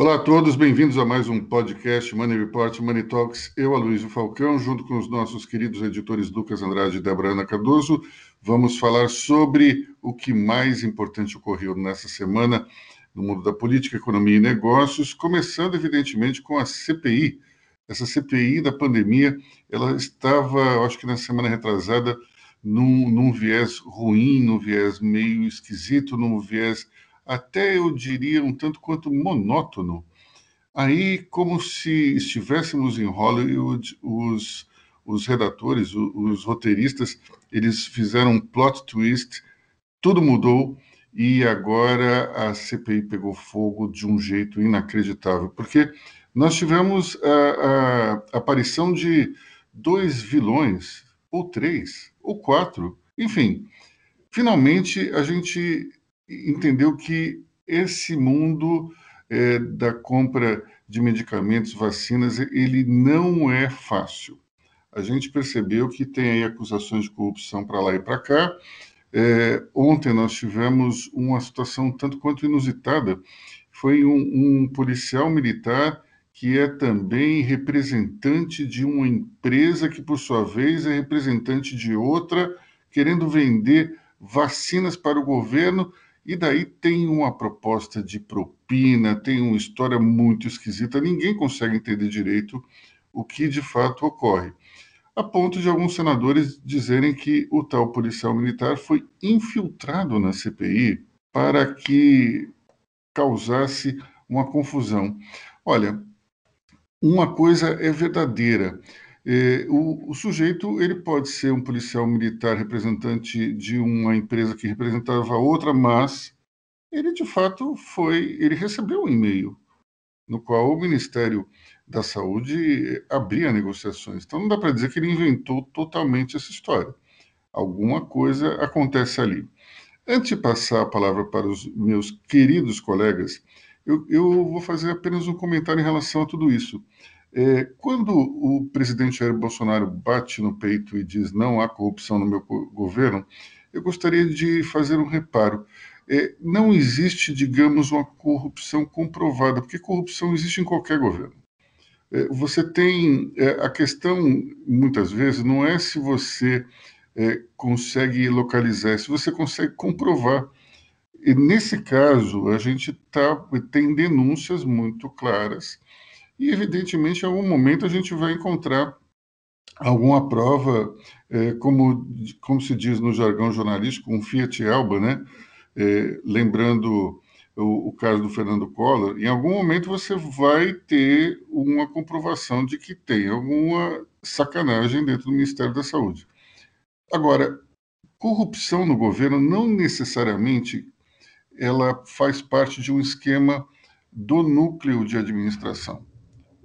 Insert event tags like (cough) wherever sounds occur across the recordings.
Olá a todos, bem-vindos a mais um podcast Money Report, Money Talks. Eu, Aloysio Falcão, junto com os nossos queridos editores Lucas Andrade e Débora Ana Cardoso, vamos falar sobre o que mais importante ocorreu nessa semana no mundo da política, economia e negócios, começando, evidentemente, com a CPI. Essa CPI da pandemia, ela estava, acho que na semana retrasada, num, num viés ruim, num viés meio esquisito, num viés até eu diria um tanto quanto monótono. Aí, como se estivéssemos em Hollywood, os, os redatores, os, os roteiristas, eles fizeram um plot twist, tudo mudou e agora a CPI pegou fogo de um jeito inacreditável, porque nós tivemos a, a aparição de dois vilões, ou três, ou quatro, enfim. Finalmente, a gente entendeu que esse mundo é, da compra de medicamentos, vacinas, ele não é fácil. A gente percebeu que tem aí acusações de corrupção para lá e para cá. É, ontem nós tivemos uma situação tanto quanto inusitada. Foi um, um policial militar que é também representante de uma empresa que, por sua vez, é representante de outra, querendo vender vacinas para o governo e daí tem uma proposta de propina, tem uma história muito esquisita, ninguém consegue entender direito o que de fato ocorre. A ponto de alguns senadores dizerem que o tal policial militar foi infiltrado na CPI para que causasse uma confusão. Olha, uma coisa é verdadeira. É, o, o, sujeito ele pode ser um policial militar representante de uma empresa que representava outra, mas ele de fato foi, ele recebeu um e-mail no qual o Ministério da Saúde abria negociações. Então não dá para dizer que ele inventou totalmente essa história. Alguma coisa acontece ali. Antes de passar a palavra para os meus queridos colegas, eu, eu vou fazer apenas um comentário em relação a tudo isso. É, quando o presidente Jair Bolsonaro bate no peito e diz não há corrupção no meu governo, eu gostaria de fazer um reparo. É, não existe, digamos, uma corrupção comprovada, porque corrupção existe em qualquer governo. É, você tem é, a questão, muitas vezes, não é se você é, consegue localizar, é se você consegue comprovar. E nesse caso, a gente tá, tem denúncias muito claras e, evidentemente, em algum momento a gente vai encontrar alguma prova, é, como, como se diz no jargão jornalístico, um Fiat Elba, né? É, lembrando o, o, caso do Fernando Collor, em algum momento você vai ter uma comprovação de que tem alguma sacanagem dentro do Ministério da Saúde. Agora, corrupção no governo não necessariamente ela faz parte de um esquema do núcleo de administração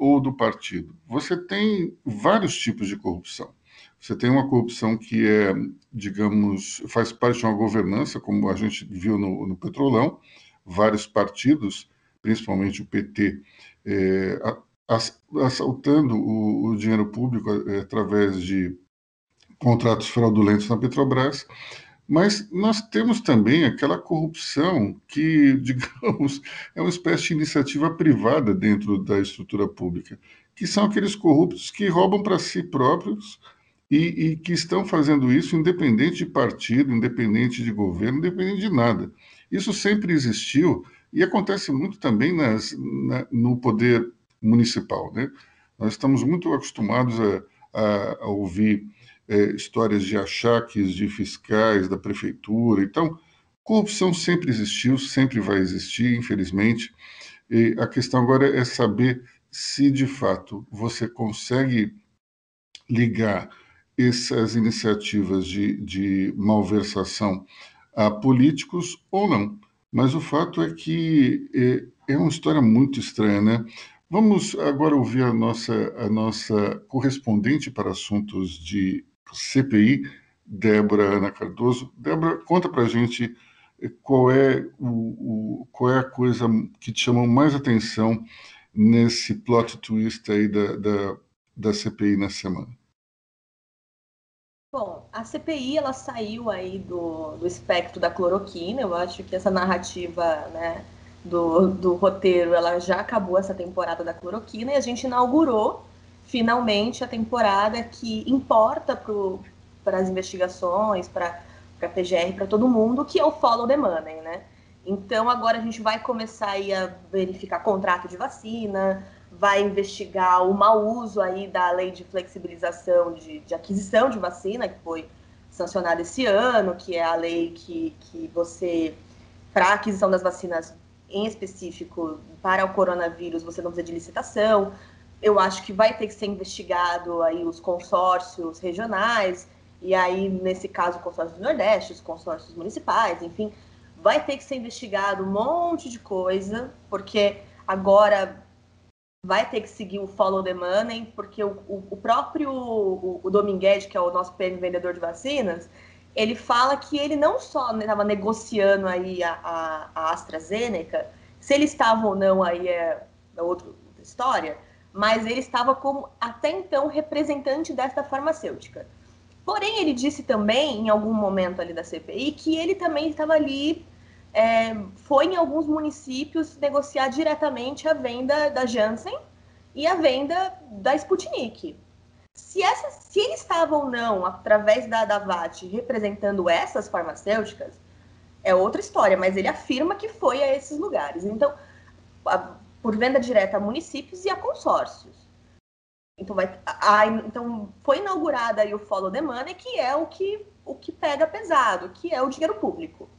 ou do partido. Você tem vários tipos de corrupção. Você tem uma corrupção que é, digamos, faz parte de uma governança, como a gente viu no, no Petrolão, vários partidos, principalmente o PT, é, assaltando o, o, dinheiro público é, através de contratos fraudulentos na Petrobras. Mas nós temos também aquela corrupção que, (laughs) digamos, é uma espécie de iniciativa privada dentro da estrutura pública, que são aqueles corruptos que roubam para si próprios e, e, que estão fazendo isso independente de partido, independente de governo, independente de nada. Isso sempre existiu e acontece muito também nas, na, no poder municipal. Né? Nós estamos muito acostumados a, a, a ouvir é, histórias de achaques de fiscais da prefeitura. Então, corrupção sempre existiu, sempre vai existir, infelizmente. E a questão agora é saber se de fato você consegue ligar essas iniciativas de, de malversação a políticos ou não. Mas o fato é que é, é uma história muito estranha, né? Vamos agora ouvir a nossa, a nossa correspondente para assuntos de CPI, Débora Ana Cardoso. Débora, conta para a gente eh, qual é, o, o, qual é a coisa que te chamou mais atenção nesse plot twist aí da, da, da CPI na semana. Bom, a CPI ela saiu aí do, do espectro da cloroquina. Eu acho que essa narrativa, né, do, do roteiro, ela já acabou essa temporada da cloroquina e a gente inaugurou finalmente a temporada que importa para as investigações, para a PGR, para todo mundo, que é o Follow the Money, né? Então agora a gente vai começar a verificar contrato de vacina, vai investigar o mau uso aí da lei de flexibilização de, de aquisição de vacina, que foi sancionada esse ano, que é a lei que, que você, para aquisição das vacinas em específico para o coronavírus, você não precisa de licitação. Eu acho que vai ter que ser investigado aí os consórcios regionais, e aí, nesse caso, o consórcio do Nordeste, os consórcios municipais, enfim, vai ter que ser investigado um monte de coisa, porque agora vai ter que seguir o follow the money, porque o, o, próprio o, o que é o nosso PM vendedor de vacinas, ele fala que ele não só estava negociando aí a, a, a, AstraZeneca, se ele estava ou não aí é, é outra história, mas ele estava como até então representante desta farmacêutica. Porém, ele disse também, em algum momento ali da CPI, que ele também estava ali, é, foi em alguns municípios negociar diretamente a venda da Janssen e a venda da Sputnik. Se, essa, se ele estava ou não, através da Davat, representando essas farmacêuticas, é outra história, mas ele afirma que foi a esses lugares. Então, a, por venda direta a municípios e a consórcios. Então, vai, a, então foi inaugurada aí o Follow the Money, que é o que, o que pega pesado, que é o dinheiro público.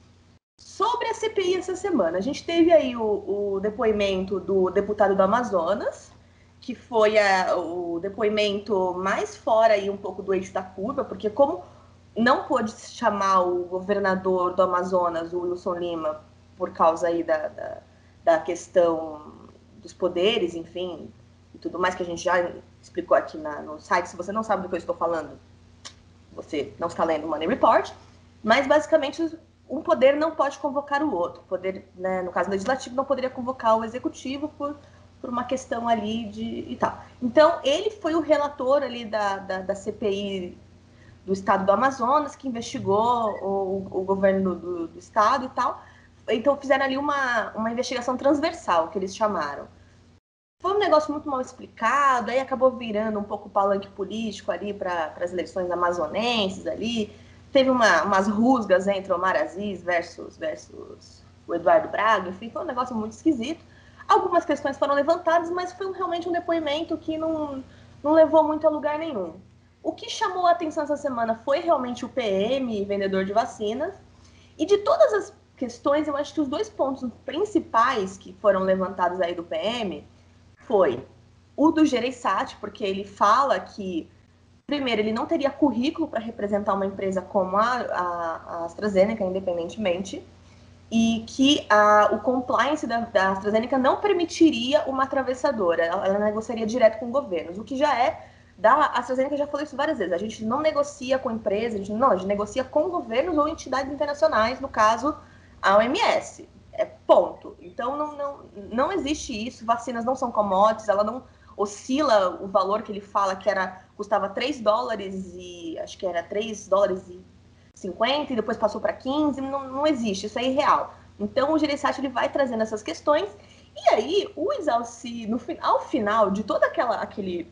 Sobre a CPI essa semana, a gente teve aí o, o depoimento do deputado do Amazonas, que foi a, o depoimento mais fora aí um pouco do eixo da curva, porque como não pôde chamar o governador do Amazonas, o Wilson Lima, por causa aí da, da, da questão dos poderes, enfim, e tudo mais que a gente já explicou aqui na, no site. Se você não sabe do que eu estou falando, você não está lendo o Money Report. Mas, basicamente, um poder não pode convocar o outro. O poder, né, no caso legislativo, não poderia convocar o executivo por por uma questão ali de e tal. Então, ele foi o relator ali da, da, da CPI do estado do Amazonas, que investigou o, o governo do, do, estado e tal. Então, fizeram ali uma, uma investigação transversal, que eles chamaram. Foi um negócio muito mal explicado, aí acabou virando um pouco palanque político ali para as eleições amazonenses ali. Teve uma, umas rusgas entre Omar Aziz versus, versus o Eduardo Braga, enfim, foi um negócio muito esquisito. Algumas questões foram levantadas, mas foi realmente um depoimento que não, não levou muito a lugar nenhum. O que chamou a atenção essa semana foi realmente o PM, vendedor de vacinas. E de todas as questões, eu acho que os dois pontos principais que foram levantados aí do PM foi o do Gereissati, porque ele fala que, primeiro, ele não teria currículo para representar uma empresa como a, a, a AstraZeneca, independentemente e que a, o compliance da, da AstraZeneca não permitiria uma atravessadora, ela, negociaria direto com governos, o que já é da AstraZeneca já falou isso várias vezes, a gente não negocia com empresas, a gente, não, a gente negocia com governos ou entidades internacionais, no caso a OMS, é ponto. Então não, não, não existe isso, vacinas não são commodities, ela não oscila o valor que ele fala que era custava 3 dólares e acho que era 3 dólares e 50 e depois passou para 15, não, não existe, isso é irreal. Então o Gereissati ele vai trazendo essas questões e aí o Exalci, no, ao final de todo aquela, aquele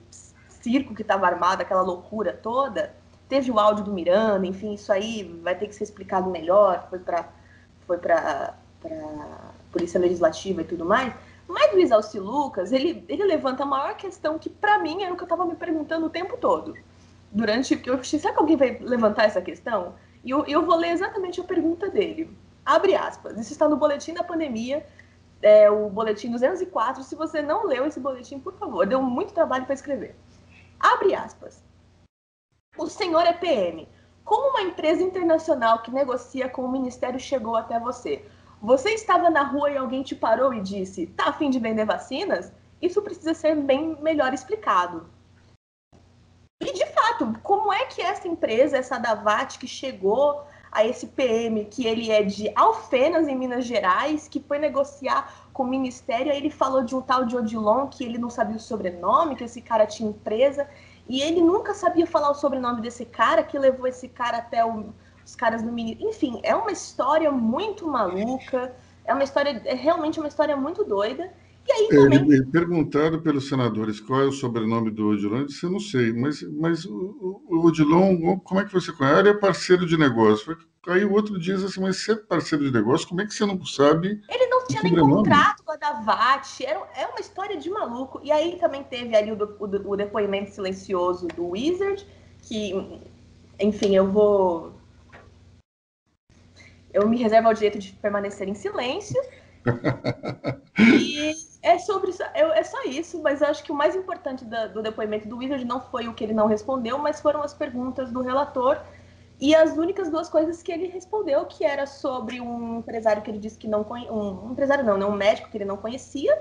circo que estava armado, aquela loucura toda, teve o áudio do Miranda, enfim, isso aí vai ter que ser explicado melhor, foi para foi para Polícia Legislativa e tudo mais. Mas o Exalci Lucas, ele, ele levanta a maior questão que, para mim, era o que eu estava me perguntando o tempo todo. Durante. Porque eu achei, será que alguém vai levantar essa questão? E eu, eu vou ler exatamente a pergunta dele. Abre aspas. Isso está no boletim da pandemia, é, o boletim 204. Se você não leu esse boletim, por favor, deu muito trabalho para escrever. Abre aspas. O senhor é PM. Como uma empresa internacional que negocia com o ministério chegou até você? Você estava na rua e alguém te parou e disse: tá a fim de vender vacinas? Isso precisa ser bem melhor explicado. E de fato, como é que essa empresa, essa Davat, que chegou a esse PM, que ele é de Alfenas, em Minas Gerais, que foi negociar com o ministério, aí ele falou de um tal de Odilon, que ele não sabia o sobrenome, que esse cara tinha empresa, e ele nunca sabia falar o sobrenome desse cara, que levou esse cara até o, os caras do ministério. Enfim, é uma história muito maluca. É uma história, é realmente uma história muito doida. E aí também... Ele, perguntado pelos senadores qual é o sobrenome do Odilon, eu disse, eu não sei, mas, mas o, o Odilon, como é que você conhece? Ele é parceiro de negócio. Aí o outro diz assim, mas você é parceiro de negócio, como é que você não sabe? Ele não tinha nem contrato com a Davat, era, é uma história de maluco. E aí também teve ali o, o, o depoimento silencioso do Wizard, que, enfim, eu vou eu me reservo o direito de permanecer em silêncio. (laughs) e é sobre isso, é só isso, mas acho que o mais importante da, do depoimento do Wizard não foi o que ele não respondeu, mas foram as perguntas do relator e as únicas duas coisas que ele respondeu, que era sobre um empresário que ele disse que não conhecia, um, empresário não, né, um médico que ele não conhecia,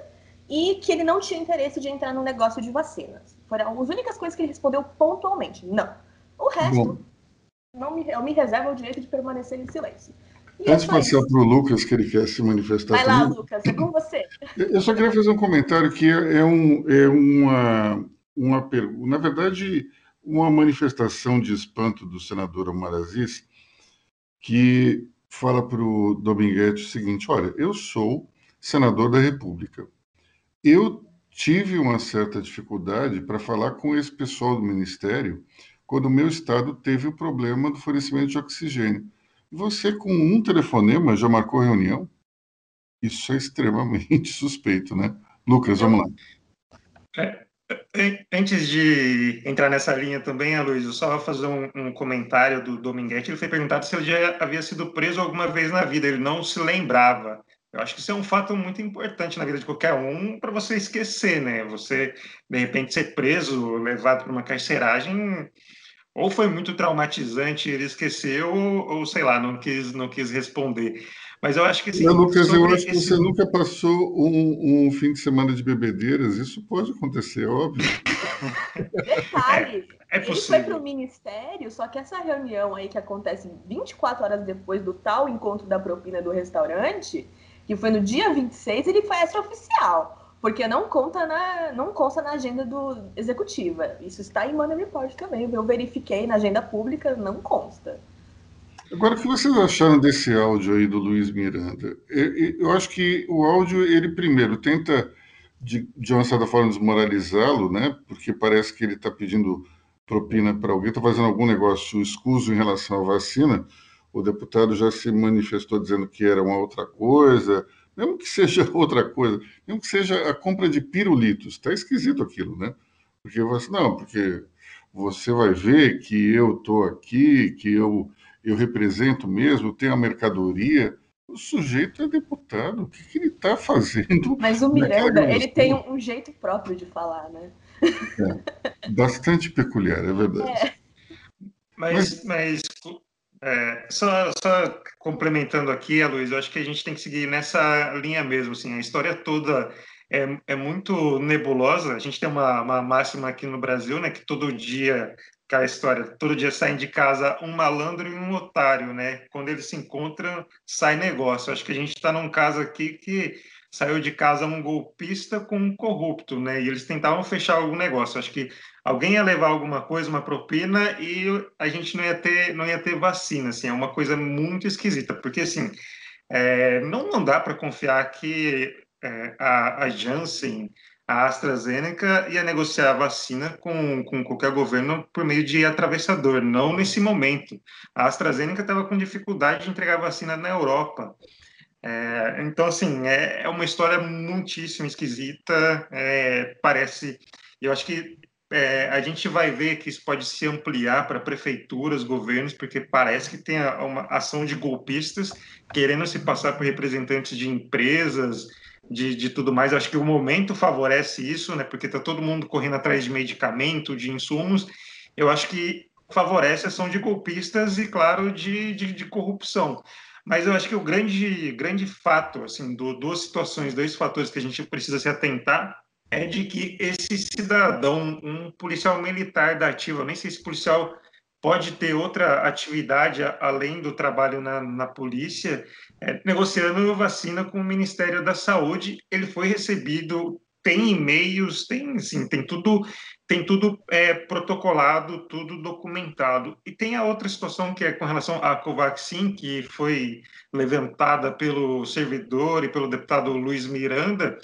e que ele não tinha interesse de entrar no negócio de vacinas. Foram as únicas coisas que ele respondeu pontualmente. Não. O resto, não me, eu me reservo o direito de permanecer em silêncio. Antes de passar para o Lucas, que ele quer se manifestar. Vai lá, Lucas, é com você. Eu só queria fazer um comentário que é, é, um, é uma, uma pergunta. Na verdade, uma manifestação de espanto do senador Omar Aziz, que fala para o Dominguete o seguinte: olha, eu sou senador da República. Eu tive uma certa dificuldade para falar com esse pessoal do Ministério quando o meu estado teve o problema do fornecimento de oxigênio. Você, com um telefonema, já marcou reunião? Isso é extremamente (laughs) suspeito, né? Lucas, vamos lá. É, é, antes de entrar nessa linha também, Aloysio, só fazer um, um, comentário do Dominguete. Ele foi perguntado se ele já havia sido preso alguma vez na vida. Ele não se lembrava. Eu acho que isso é um fato muito importante na vida de qualquer um para você esquecer, né? Você, de repente, ser preso, levado para uma carceragem, ou foi muito traumatizante, ele esqueceu, ou, ou, sei lá, não quis, não quis responder. Mas eu acho que sim. Lucas, eu acho que você nunca passou um, um, fim de semana de bebedeiras, isso pode acontecer, óbvio. Detalhe, é, é ele foi para o ministério, só que essa reunião aí que acontece 24 horas depois do tal encontro da propina do restaurante, que foi no dia 26, ele foi extraoficial porque não conta na, não consta na agenda do executiva. Isso está em Money Report também. Eu verifiquei na agenda pública, não consta. Agora, o que vocês acharam desse áudio aí do Luiz Miranda? Eu acho que o áudio, ele primeiro tenta, de, de uma certa forma, desmoralizá-lo, né? Porque parece que ele está pedindo propina para alguém, está fazendo algum negócio escuso em relação à vacina. O deputado já se manifestou dizendo que era uma outra coisa, mesmo que seja (laughs) outra coisa, mesmo que seja a compra de pirulitos, está esquisito aquilo, né? Porque você, não, porque você vai ver que eu estou aqui, que eu, eu represento mesmo, tenho a mercadoria. O sujeito é deputado, o que, que ele está (laughs) fazendo? Mas o Miranda, ele tem um, um, jeito próprio de falar, né? É, bastante peculiar, é verdade. É. Mas, mas é, só, só, complementando aqui, Luiz, eu acho que a gente tem que seguir nessa linha mesmo. Assim, a história toda é, é muito nebulosa. A gente tem uma, uma, máxima aqui no Brasil, né, que todo dia, aquela história, todo dia saem de casa um malandro e um otário, né? Quando eles se encontram, sai negócio. Eu acho que a gente está num caso aqui que saiu de casa um golpista com um corrupto, né? E eles tentavam fechar algum negócio. Acho que alguém ia levar alguma coisa, uma propina, e a gente não ia ter, não ia ter vacina, assim, é uma coisa muito esquisita, porque, assim, é, não, não dá para confiar que é, a, a Janssen, a AstraZeneca ia negociar a vacina com, com qualquer governo por meio de atravessador, não nesse momento. A AstraZeneca estava com dificuldade de entregar vacina na Europa. É, então, assim, é, é, uma história muitíssimo esquisita, é, parece... Eu acho que é, a gente vai ver que isso pode se ampliar para prefeituras, governos, porque parece que tem uma ação de golpistas querendo se passar por representantes de empresas, de, de tudo mais. Acho que o momento favorece isso, né? Porque está todo mundo correndo atrás de medicamento, de insumos. Eu acho que favorece a ação de golpistas e, claro, de, de, de corrupção. Mas eu acho que o grande, grande fato, assim, do, duas situações, dois fatores que a gente precisa se atentar é de que esse cidadão, um policial militar da ativa, nem sei se policial pode ter outra atividade além do trabalho na, na polícia, é, negociando vacina com o Ministério da Saúde, ele foi recebido tem e-mails, tem, assim, tem tudo, tem tudo é, protocolado, tudo documentado. E tem a outra situação que é com relação à Covaxin, que foi levantada pelo servidor e pelo deputado Luiz Miranda.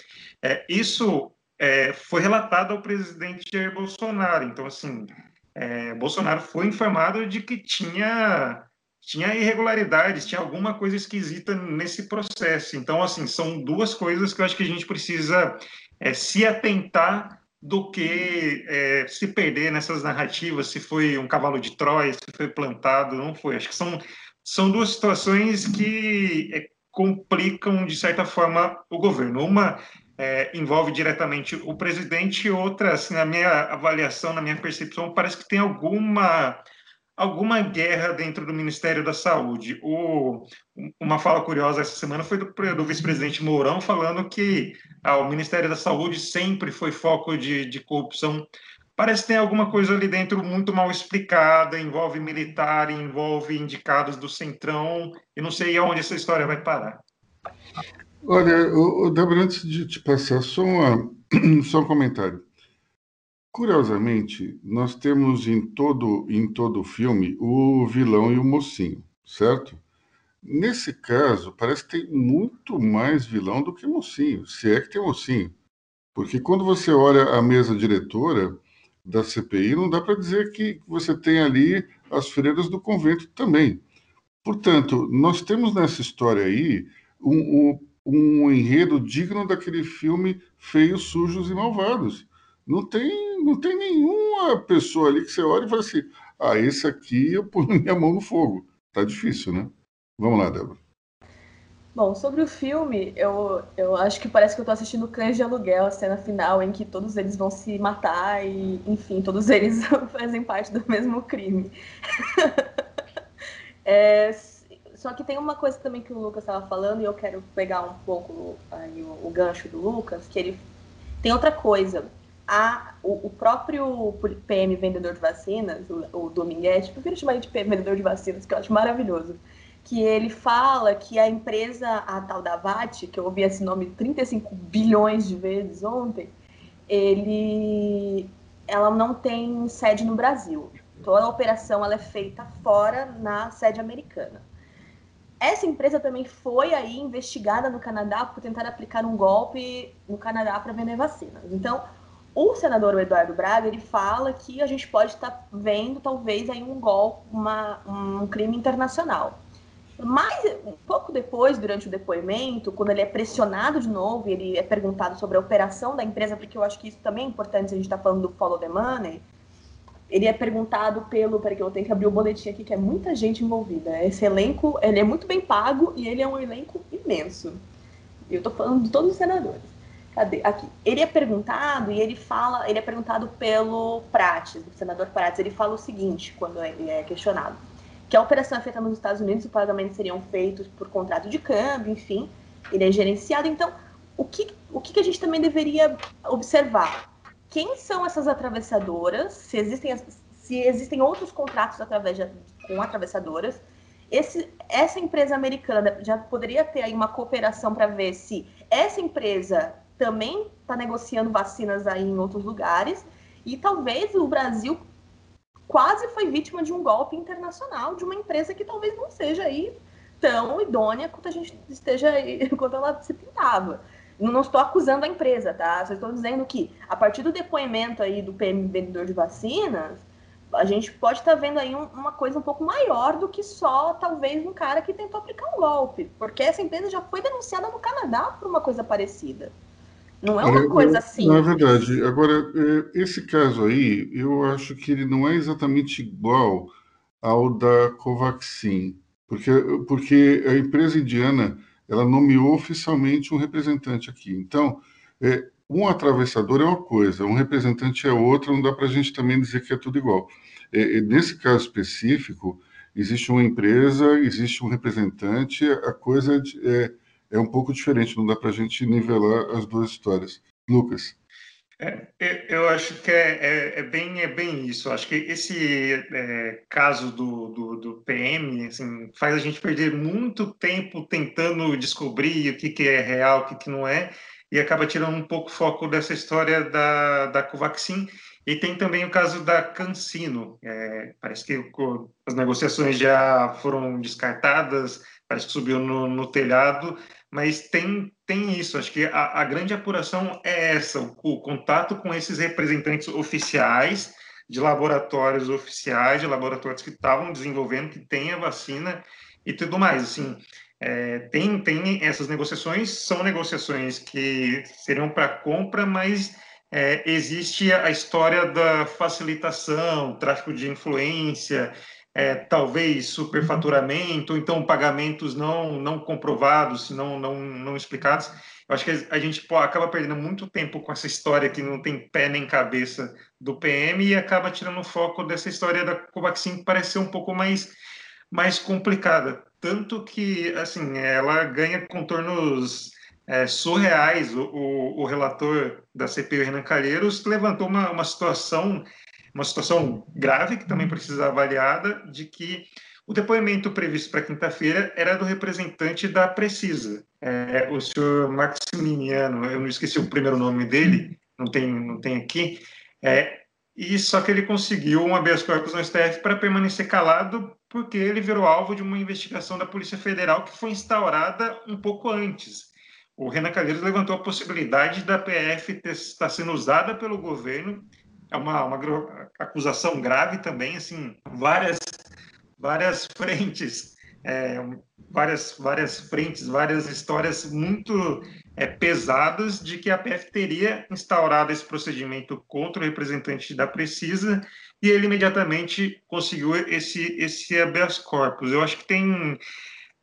É, isso é, foi relatado ao presidente Jair Bolsonaro. Então, assim, é, Bolsonaro foi informado de que tinha tinha irregularidades, tinha alguma coisa esquisita nesse processo. Então, assim, são duas coisas que eu acho que a gente precisa é, se atentar do que é, se perder nessas narrativas, se foi um cavalo de Troia, se foi plantado, não foi. Acho que são, são duas situações que é, complicam, de certa forma, o governo. Uma é, envolve diretamente o presidente, outra, assim, na minha avaliação, na minha percepção, parece que tem alguma alguma guerra dentro do Ministério da Saúde. O, uma fala curiosa essa semana foi do, do vice-presidente Mourão falando que ah, o Ministério da Saúde sempre foi foco de, de corrupção. Parece que tem alguma coisa ali dentro muito mal explicada, envolve militar, envolve indicados do Centrão, e não sei aonde essa história vai parar. Olha, o, o Débora, antes de te passar, só, uma, (clears throat) só um comentário. Curiosamente, nós temos em todo em todo o filme o vilão e o mocinho, certo? Nesse caso, parece que tem muito mais vilão do que mocinho, se é que tem mocinho. Porque quando você olha a mesa diretora da CPI, não dá para dizer que você tem ali as freiras do convento também. Portanto, nós temos nessa história aí um, um, um enredo digno daquele filme Feios, Sujos e Malvados não tem, não tem nenhuma pessoa ali que você olha e fala assim: ah, esse aqui eu (laughs) ponho minha mão no fogo. Tá difícil, né? Vamos lá, Débora. Bom, sobre o filme, eu, eu acho que parece que eu tô assistindo Cães de Aluguel, a cena final em que todos eles vão se matar e, enfim, todos eles (laughs) fazem parte do mesmo crime. (laughs) é, só que tem uma coisa também que o Lucas estava falando, e eu quero pegar um pouco aí, o, o gancho do Lucas, que ele tem outra coisa a, o, o, próprio PM vendedor de vacinas, o, o Dominguete, prefiro chamar ele de PM vendedor de vacinas, que eu acho maravilhoso, que ele fala que a empresa, a tal da VAT, que eu ouvi esse nome 35 bilhões de vezes ontem, ele, ela não tem sede no Brasil. Toda a operação ela é feita fora na sede americana. Essa empresa também foi aí investigada no Canadá por tentar aplicar um golpe no Canadá para vender vacinas. Então, o senador Eduardo Braga ele fala que a gente pode estar tá vendo talvez aí um golpe, uma, um crime internacional. Mas um pouco depois, durante o depoimento, quando ele é pressionado de novo, ele é perguntado sobre a operação da empresa, porque eu acho que isso também é importante se a gente está falando do follow the money. Ele é perguntado pelo, peraí que eu tenho que abrir o boletim aqui, que é muita gente envolvida. Esse elenco, ele é muito bem pago e ele é um elenco imenso. Eu estou falando de todos os senadores. Cadê? Aqui. Ele é perguntado e ele fala, ele é perguntado pelo Prates, o senador Prates, ele fala o seguinte quando ele é questionado, que a operação é feita nos Estados Unidos, os pagamentos seriam feitos por contrato de câmbio, enfim, ele é gerenciado. Então, o que, o que a gente também deveria observar? Quem são essas atravessadoras? Se existem, se existem outros contratos através de, com atravessadoras? Esse, essa empresa americana já poderia ter aí uma cooperação para ver se essa empresa também está negociando vacinas aí em outros lugares. E talvez o Brasil quase foi vítima de um golpe internacional de uma empresa que talvez não seja aí tão idônea quanto a gente esteja aí, (laughs) quanto ela se pintava. Não estou acusando a empresa, tá? Só estou dizendo que a partir do depoimento aí do PM vendedor de vacinas, a gente pode estar tá vendo aí um, uma coisa um pouco maior do que só talvez um cara que tentou aplicar um golpe, porque essa empresa já foi denunciada no Canadá por uma coisa parecida. Não é uma coisa assim. Na verdade, agora, é, esse caso aí, eu acho que ele não é exatamente igual ao da Covaxin, porque, porque a empresa indiana ela nomeou oficialmente um representante aqui. Então, é, um atravessador é uma coisa, um representante é outra, não dá para a gente também dizer que é tudo igual. É, nesse caso específico, existe uma empresa, existe um representante, a coisa é, é um pouco diferente, não dá para a gente nivelar as duas histórias. Lucas. É, eu acho que é, é, é, bem, é bem isso. Acho que esse é, caso do, do, do, PM assim, faz a gente perder muito tempo tentando descobrir o que, que é real, o que, que não é. e acaba tirando um pouco o foco dessa história da, da Covaxin. E tem também o caso da Cancino. É, parece que as negociações já foram descartadas, parece que subiu no, no telhado, mas tem, tem isso. Acho que a, a grande apuração é essa: o, o, contato com esses representantes oficiais de laboratórios oficiais, de laboratórios que estavam desenvolvendo, que têm a vacina e tudo mais. Assim, é, tem, tem essas negociações, são negociações que seriam para compra, mas é, existe a história da facilitação, tráfico de influência, é, talvez superfaturamento, então pagamentos não, não comprovados, não, não, não explicados. Eu acho que a gente pô, acaba perdendo muito tempo com essa história que não tem pé nem cabeça do PM e acaba tirando o foco dessa história da Covaxin, que parece ser um pouco mais, mais complicada. Tanto que, assim, ela ganha contornos é, surreais. O, o, o, relator da CPI, Renan Calheiros, levantou uma, uma situação uma situação grave que também precisa avaliada de que o depoimento previsto para quinta-feira era do representante da Precisa, é, o senhor Maximiliano, eu não esqueci o primeiro nome dele, não tem, não tem aqui, é, e só que ele conseguiu um habeas corpus no STF para permanecer calado porque ele virou alvo de uma investigação da Polícia Federal que foi instaurada um pouco antes. O Renan Calheiros levantou a possibilidade da PF estar sendo usada pelo governo, é uma, uma acusação grave também, assim, várias várias frentes, é, várias, várias frentes, várias histórias muito é, pesadas de que a PF teria instaurado esse procedimento contra o representante da Precisa e ele imediatamente conseguiu esse, esse habeas corpus. Eu acho que tem,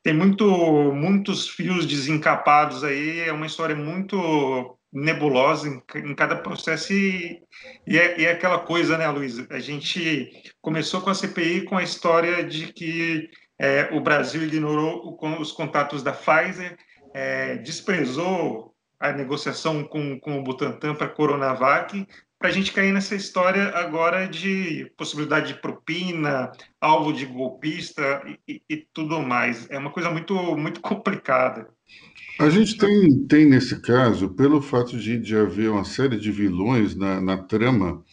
tem muito, muitos fios desencapados aí, é uma história muito nebulosa em, em cada processo e, e, é, e, é, aquela coisa, né, Luiz? A gente começou com a CPI com a história de que é, o Brasil ignorou o, os contatos da Pfizer, é, desprezou a negociação com, com o Butantan para a Coronavac, para a gente cair nessa história agora de possibilidade de propina, alvo de golpista e, e, e tudo mais. É uma coisa muito, muito complicada. A gente tem, tem nesse caso, pelo fato de, de haver uma série de vilões na, na trama,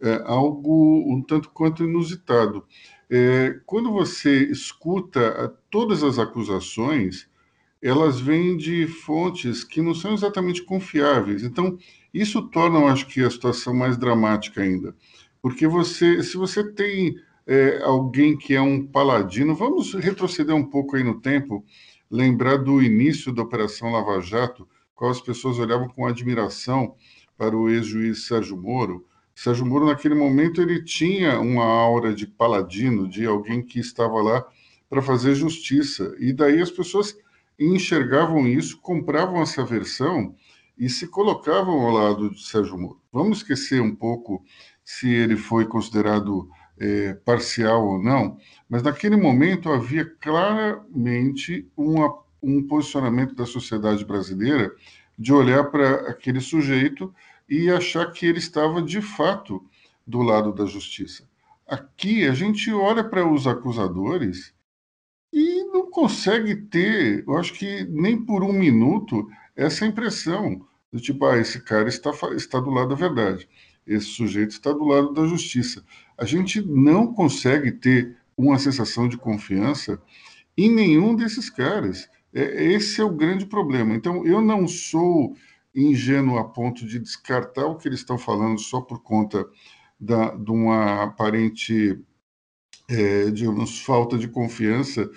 é, algo um tanto quanto inusitado. É, quando você escuta todas as acusações, elas vêm de fontes que não são exatamente confiáveis. Então, isso torna, eu acho que, a situação mais dramática ainda. Porque você, se você tem é, alguém que é um paladino, vamos retroceder um pouco aí no tempo lembrar do início da Operação Lava Jato, qual as pessoas olhavam com admiração para o ex-juiz Sérgio Moro. Sérgio Moro, naquele momento, ele tinha uma aura de paladino, de alguém que estava lá para fazer justiça. E daí as pessoas enxergavam isso, compravam essa versão e se colocavam ao lado de Sérgio Moro. Vamos esquecer um pouco se ele foi considerado é, parcial ou não, mas naquele momento havia claramente uma, um posicionamento da sociedade brasileira de olhar para aquele sujeito e achar que ele estava de fato do lado da justiça. Aqui a gente olha para os acusadores consegue ter, eu acho que nem por um minuto, essa impressão do tipo, ah, esse cara está, está do lado da verdade, esse sujeito está do lado da justiça a gente não consegue ter uma sensação de confiança em nenhum desses caras. É, esse é o grande problema. Então, eu não sou ingênuo a ponto de descartar o que eles estão falando só por conta da, de uma aparente, é, digamos, falta de confiança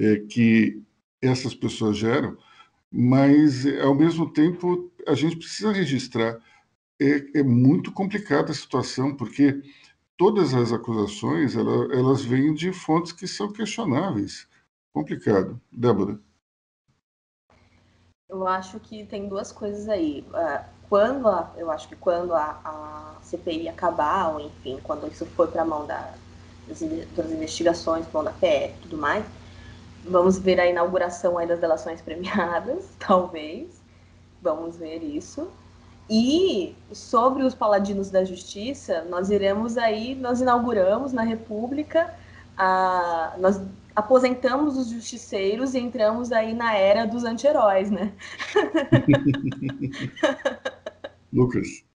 é, que essas pessoas geram, mas, ao mesmo tempo, a gente precisa registrar. É, é muito complicada a situação, porque todas as acusações elas, elas vêm de fontes que são questionáveis. Complicado. Débora. Eu acho que tem duas coisas aí. Ah, quando a, eu acho que quando a, a CPI acabar, ou enfim, quando isso for para a mão da, das, das investigações, mão da PF e tudo mais, vamos ver a inauguração aí das delações premiadas, (laughs) talvez. Vamos ver isso. E sobre os paladinos da justiça, nós iremos aí, nós inauguramos na República, a, nós aposentamos os justiceiros e entramos aí na era dos anti-heróis, né? (laughs) Lucas.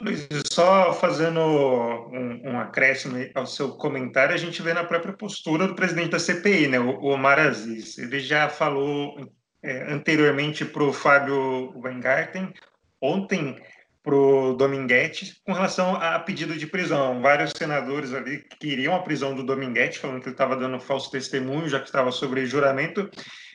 Luiz, só fazendo um, um, acréscimo ao seu comentário, a gente vê na própria postura do presidente da CPI, né, o Omar Aziz. Ele já falou é, anteriormente para o Fábio Weingarten, ontem para o Dominguete, com relação a pedido de prisão. Vários senadores ali queriam a prisão do Dominguete, falando que ele estava dando falso testemunho, já que estava sobre juramento,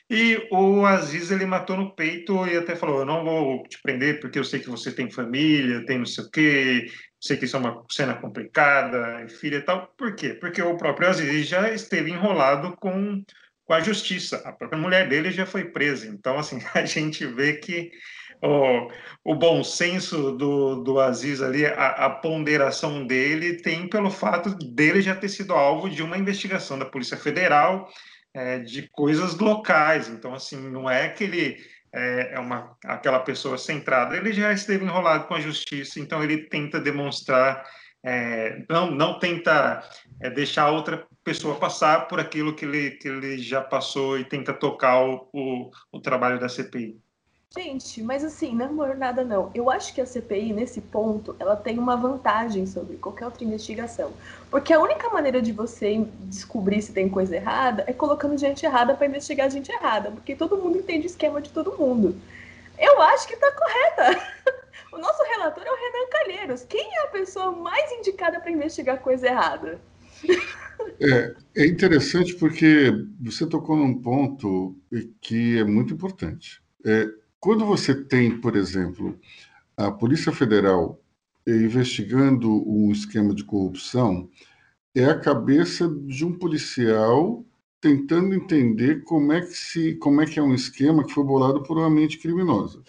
e o Aziz ele matou no peito e até falou: Eu não vou te prender porque eu sei que você tem família, tem não sei o quê, sei que isso é uma cena complicada, filha e tal. Por quê? Porque o próprio Aziz já esteve enrolado com, com a justiça. A própria mulher dele já foi presa. Então, assim, (laughs) a gente vê que o, o bom senso do, do Aziz ali, a, a ponderação dele, tem pelo fato dele já ter sido alvo de uma investigação da Polícia Federal é, de coisas locais. Então, assim, não é que ele é, é, uma, aquela pessoa centrada, ele já esteve enrolado com a justiça, então ele tenta demonstrar, é, não, não tenta é, deixar outra pessoa passar por aquilo que ele, que ele já passou e tenta tocar o, o, o trabalho da CPI. Gente, mas assim, não é nada não. Eu acho que a CPI, nesse ponto, ela tem uma vantagem sobre qualquer outra investigação. Porque a única maneira de você descobrir se tem coisa errada é colocando gente errada para investigar gente errada. Porque todo mundo entende o esquema de todo mundo. Eu acho que tá correta. (laughs) O nosso relator é o Renan Calheiros. Quem é a pessoa mais indicada para investigar coisa errada? É, é interessante porque você tocou num ponto que é muito importante. É, quando você tem, por exemplo, a Polícia Federal investigando um esquema de corrupção, é a cabeça de um policial tentando entender como é que se como é que é um esquema que foi bolado por uma mente criminosa.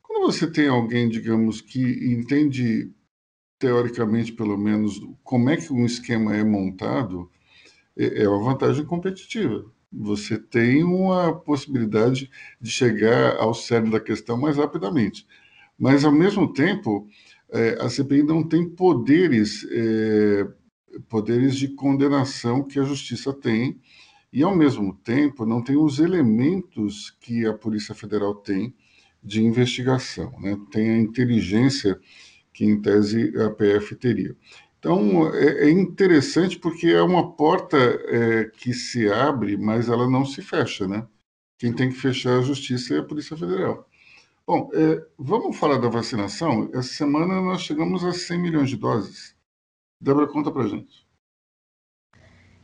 Quando você tem alguém, digamos, que entende teoricamente, pelo menos, como é que um esquema é montado, é, é uma vantagem competitiva você tem uma possibilidade de chegar ao cerne da questão mais rapidamente. Mas, ao mesmo tempo, é, a CPI não tem poderes, é, poderes de condenação que a justiça tem, e, ao mesmo tempo, não tem os elementos que a Polícia Federal tem de investigação. Né? Tem a inteligência que, em tese, a PF teria. Então, é, é interessante porque é uma porta é, que se abre, mas ela não se fecha, né? Quem tem que fechar a justiça é a Polícia Federal. Bom, é, vamos falar da vacinação? Essa semana nós chegamos a 100 milhões de doses. Débora, conta pra gente.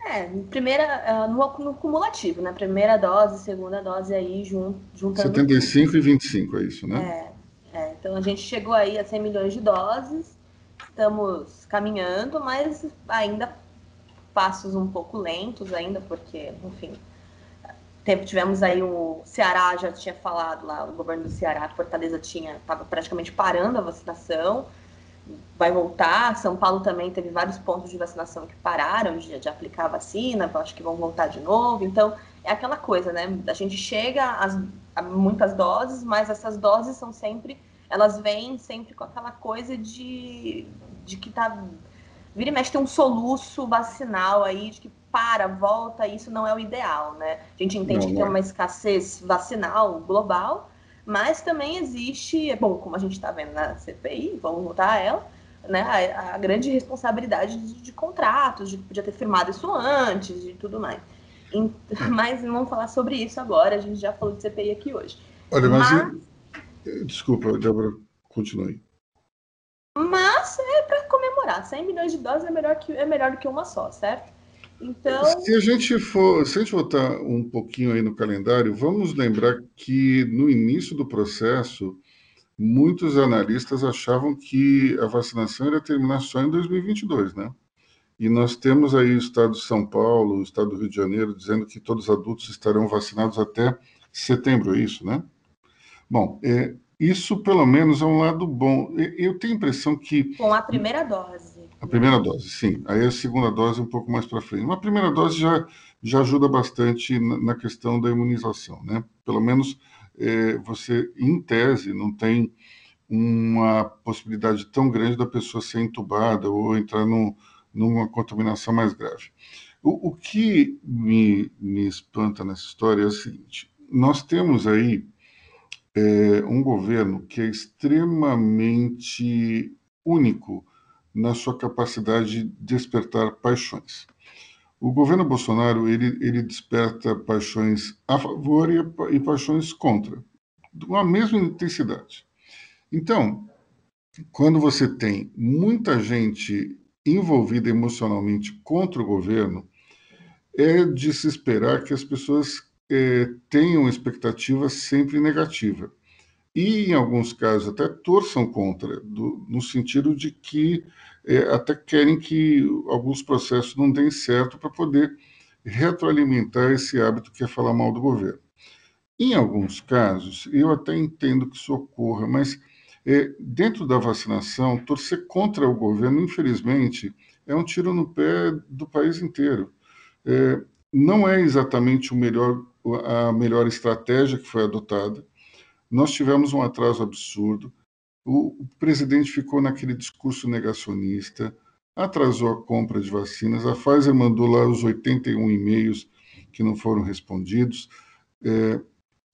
É, primeira, é, no, no cumulativo, né? Primeira dose, segunda dose aí, jun, juntando... 75 tudo. e 25, é isso, né? É, é, então a gente chegou aí a 100 milhões de doses estamos caminhando, mas ainda passos um pouco lentos ainda, porque, enfim, tivemos aí o Ceará já tinha falado lá, o governo do Ceará, Fortaleza tinha estava praticamente parando a vacinação, vai voltar. São Paulo também teve vários pontos de vacinação que pararam de, de aplicar a vacina, acho que vão voltar de novo. Então é aquela coisa, né? A gente chega às, a muitas doses, mas essas doses são sempre elas vêm sempre com aquela coisa de, de que tá. Vira e mexe tem um soluço vacinal aí, de que para, volta, isso não é o ideal, né? A gente entende não, que tem é. uma escassez vacinal global, mas também existe, bom, como a gente está vendo na CPI, vamos voltar a ela, né, a, a grande responsabilidade de, de, contratos, de podia ter firmado isso antes e tudo mais. (laughs) mas não vamos falar sobre isso agora, a gente já falou de CPI aqui hoje. Olha, mas, mas Desculpa, Débora, continue. Mas é para comemorar. 100 milhões de doses é melhor, que, é melhor do que uma só, certo? Então. Se a gente for, se a gente voltar um pouquinho aí no calendário, vamos lembrar que no início do processo, muitos analistas achavam que a vacinação ia terminar só em 2022, né? E nós temos aí o estado de São Paulo, o estado do Rio de Janeiro, dizendo que todos os adultos estarão vacinados até setembro, é isso, né? Bom, é, isso pelo menos é um lado bom. Eu tenho a impressão que. Com a primeira dose. A primeira dose, sim. Aí a segunda dose um pouco mais para frente. Uma primeira dose já, já ajuda bastante na, questão da imunização, né? Pelo menos é, você, em tese, não tem uma possibilidade tão grande da pessoa ser entubada ou entrar num, numa contaminação mais grave. O, o que me, me espanta nessa história é o seguinte: nós temos aí é, um governo que é extremamente único na sua capacidade de despertar paixões. O governo Bolsonaro ele, ele desperta paixões a favor e, e paixões contra, com a mesma intensidade. Então, quando você tem muita gente envolvida emocionalmente contra o governo, é de se esperar que as pessoas é, tenham expectativa sempre negativa. E, em alguns casos, até torçam contra, do, no sentido de que é, até querem que alguns processos não deem certo para poder retroalimentar esse hábito que é falar mal do governo. Em alguns casos, eu até entendo que isso ocorra, mas é, dentro da vacinação, torcer contra o governo, infelizmente, é um tiro no pé do país inteiro. É, não é exatamente o melhor, a melhor estratégia que foi adotada. Nós tivemos um atraso absurdo. O, o presidente ficou naquele discurso negacionista, atrasou a compra de vacinas. A Pfizer mandou lá os 81 e-mails que não foram respondidos. É,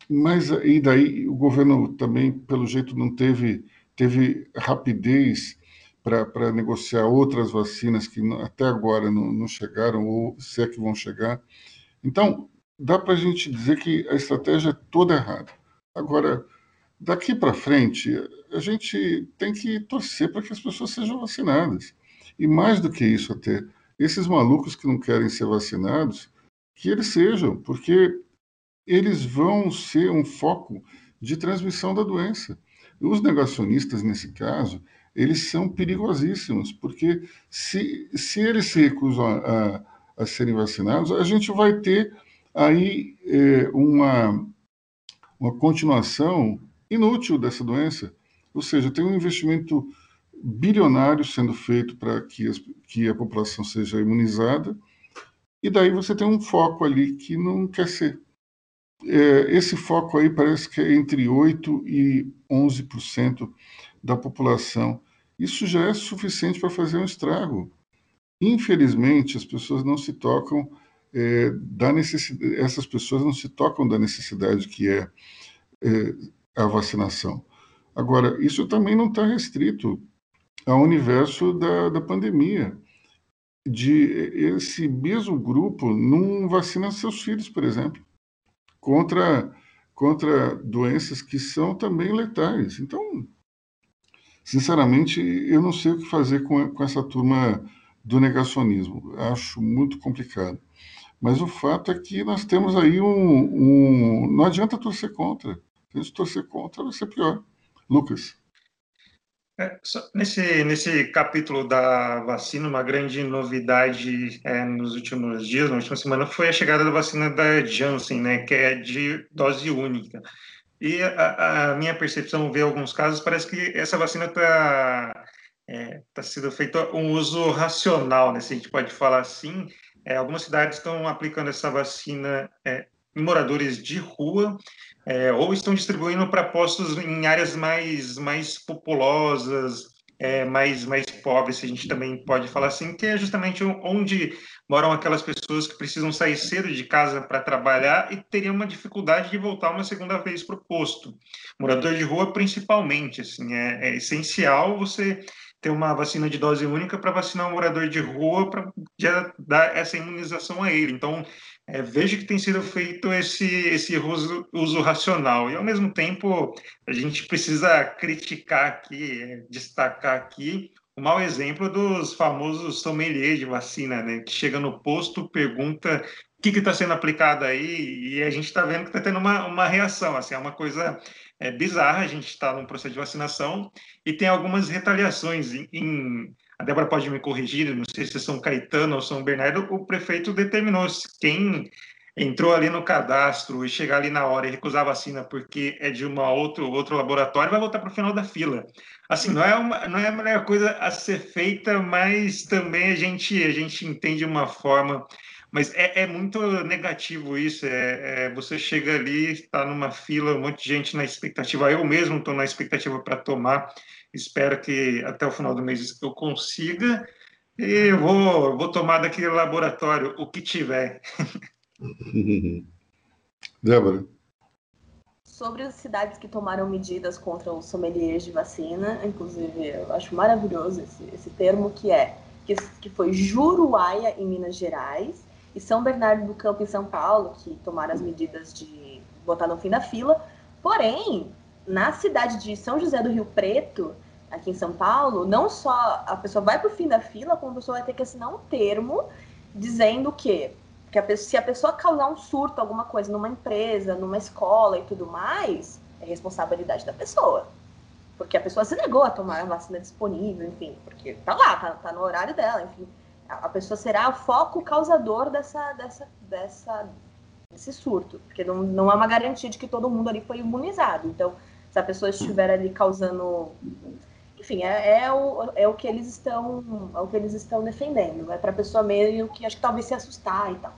mas e daí o governo também, pelo jeito, não teve, teve rapidez para negociar outras vacinas que até agora não, não, chegaram, ou se é que vão chegar. Então, dá para a gente dizer que a estratégia é toda errada. Agora, daqui para frente, a gente tem que torcer para que as pessoas sejam vacinadas. E mais do que isso, até, esses malucos que não querem ser vacinados, que eles sejam, porque eles vão ser um foco de transmissão da doença. Os negacionistas, nesse caso, eles são perigosíssimos, porque se, se eles se recusam a, a, a serem vacinados, a gente vai ter aí é, uma, uma continuação inútil dessa doença. Ou seja, tem um investimento bilionário sendo feito para que, que a população seja imunizada, e daí você tem um foco ali que não quer ser é, esse foco aí parece que é entre 8% e 11% da população. Isso já é suficiente para fazer um estrago. Infelizmente, as pessoas não se tocam é, da necessidade, essas pessoas não se tocam da necessidade que é, é a vacinação. Agora, isso também não está restrito ao universo da, da pandemia. De esse mesmo grupo não vacina seus filhos, por exemplo contra, contra doenças que são também letais. Então, sinceramente, eu não sei o que fazer com, com essa turma do negacionismo. Acho muito complicado. Mas o fato é que nós temos aí um. um não adianta torcer contra. Se a torcer contra, vai ser pior. Lucas. É, nesse, nesse capítulo da vacina, uma grande novidade é, nos últimos dias, na última semana, foi a chegada da vacina da Janssen, né, que é de dose única. E a, a minha percepção, ver alguns casos, parece que essa vacina está é, tá sendo feito um uso racional, né, se a gente pode falar assim. É, algumas cidades estão aplicando essa vacina é, em moradores de rua, é, ou estão distribuindo para postos em áreas mais, mais populosas, é, mais, mais pobres, se a gente também pode falar assim, que é justamente onde moram aquelas pessoas que precisam sair cedo de casa para trabalhar e teriam uma dificuldade de voltar uma segunda vez para o posto. Morador de rua, principalmente, assim, é, é essencial você ter uma vacina de dose única para vacinar um morador de rua para dar essa imunização a ele. Então, é, vejo que tem sido feito esse, esse uso, uso racional. E, ao mesmo tempo, a gente precisa criticar aqui, é, destacar aqui o mau exemplo dos famosos sommeliers de vacina, né? Que chega no posto, pergunta o que está sendo aplicado aí, e a gente está vendo que está tendo uma, uma reação. Assim, é uma coisa é, bizarra, a gente está num processo de vacinação e tem algumas retaliações em, em a Débora pode me corrigir, não sei se é São Caetano ou São Bernardo, o prefeito determinou quem entrou ali no cadastro e chegar ali na hora e recusar a vacina porque é de uma outro, outro laboratório, vai voltar para o final da fila. Assim, não é, uma, não é a melhor coisa a ser feita, mas também a gente, a gente entende uma forma. Mas é, é muito negativo isso. É, é você chega ali, está numa fila, um monte de gente na expectativa. Eu mesmo estou na expectativa para tomar espero que até o final do mês eu consiga. Eu vou, vou tomar daquele laboratório o que tiver. (laughs) Débora. Sobre as cidades que tomaram medidas contra os sommeliers de vacina, inclusive eu acho maravilhoso esse, esse termo, que é que, que foi Juruáia, em Minas Gerais, e São Bernardo do Campo, em São Paulo, que tomaram as medidas de botar no fim da fila. Porém, na cidade de São José do Rio Preto, aqui em São Paulo, não só a pessoa vai para o fim da fila, como a pessoa vai ter que assinar um termo dizendo que, que a pessoa, se a pessoa causar um surto, alguma coisa numa empresa, numa escola e tudo mais, é responsabilidade da pessoa. Porque a pessoa se negou a tomar a vacina disponível, enfim, porque tá lá, tá, tá no horário dela, enfim. A, pessoa será o foco causador dessa, dessa, dessa, desse surto, porque não, não é uma garantia de que todo mundo ali foi imunizado. Então, se a pessoa estiver ali causando enfim, é, é, o, é o que eles estão é o que eles estão defendendo. É para a pessoa meio que acho que talvez se assustar e tal.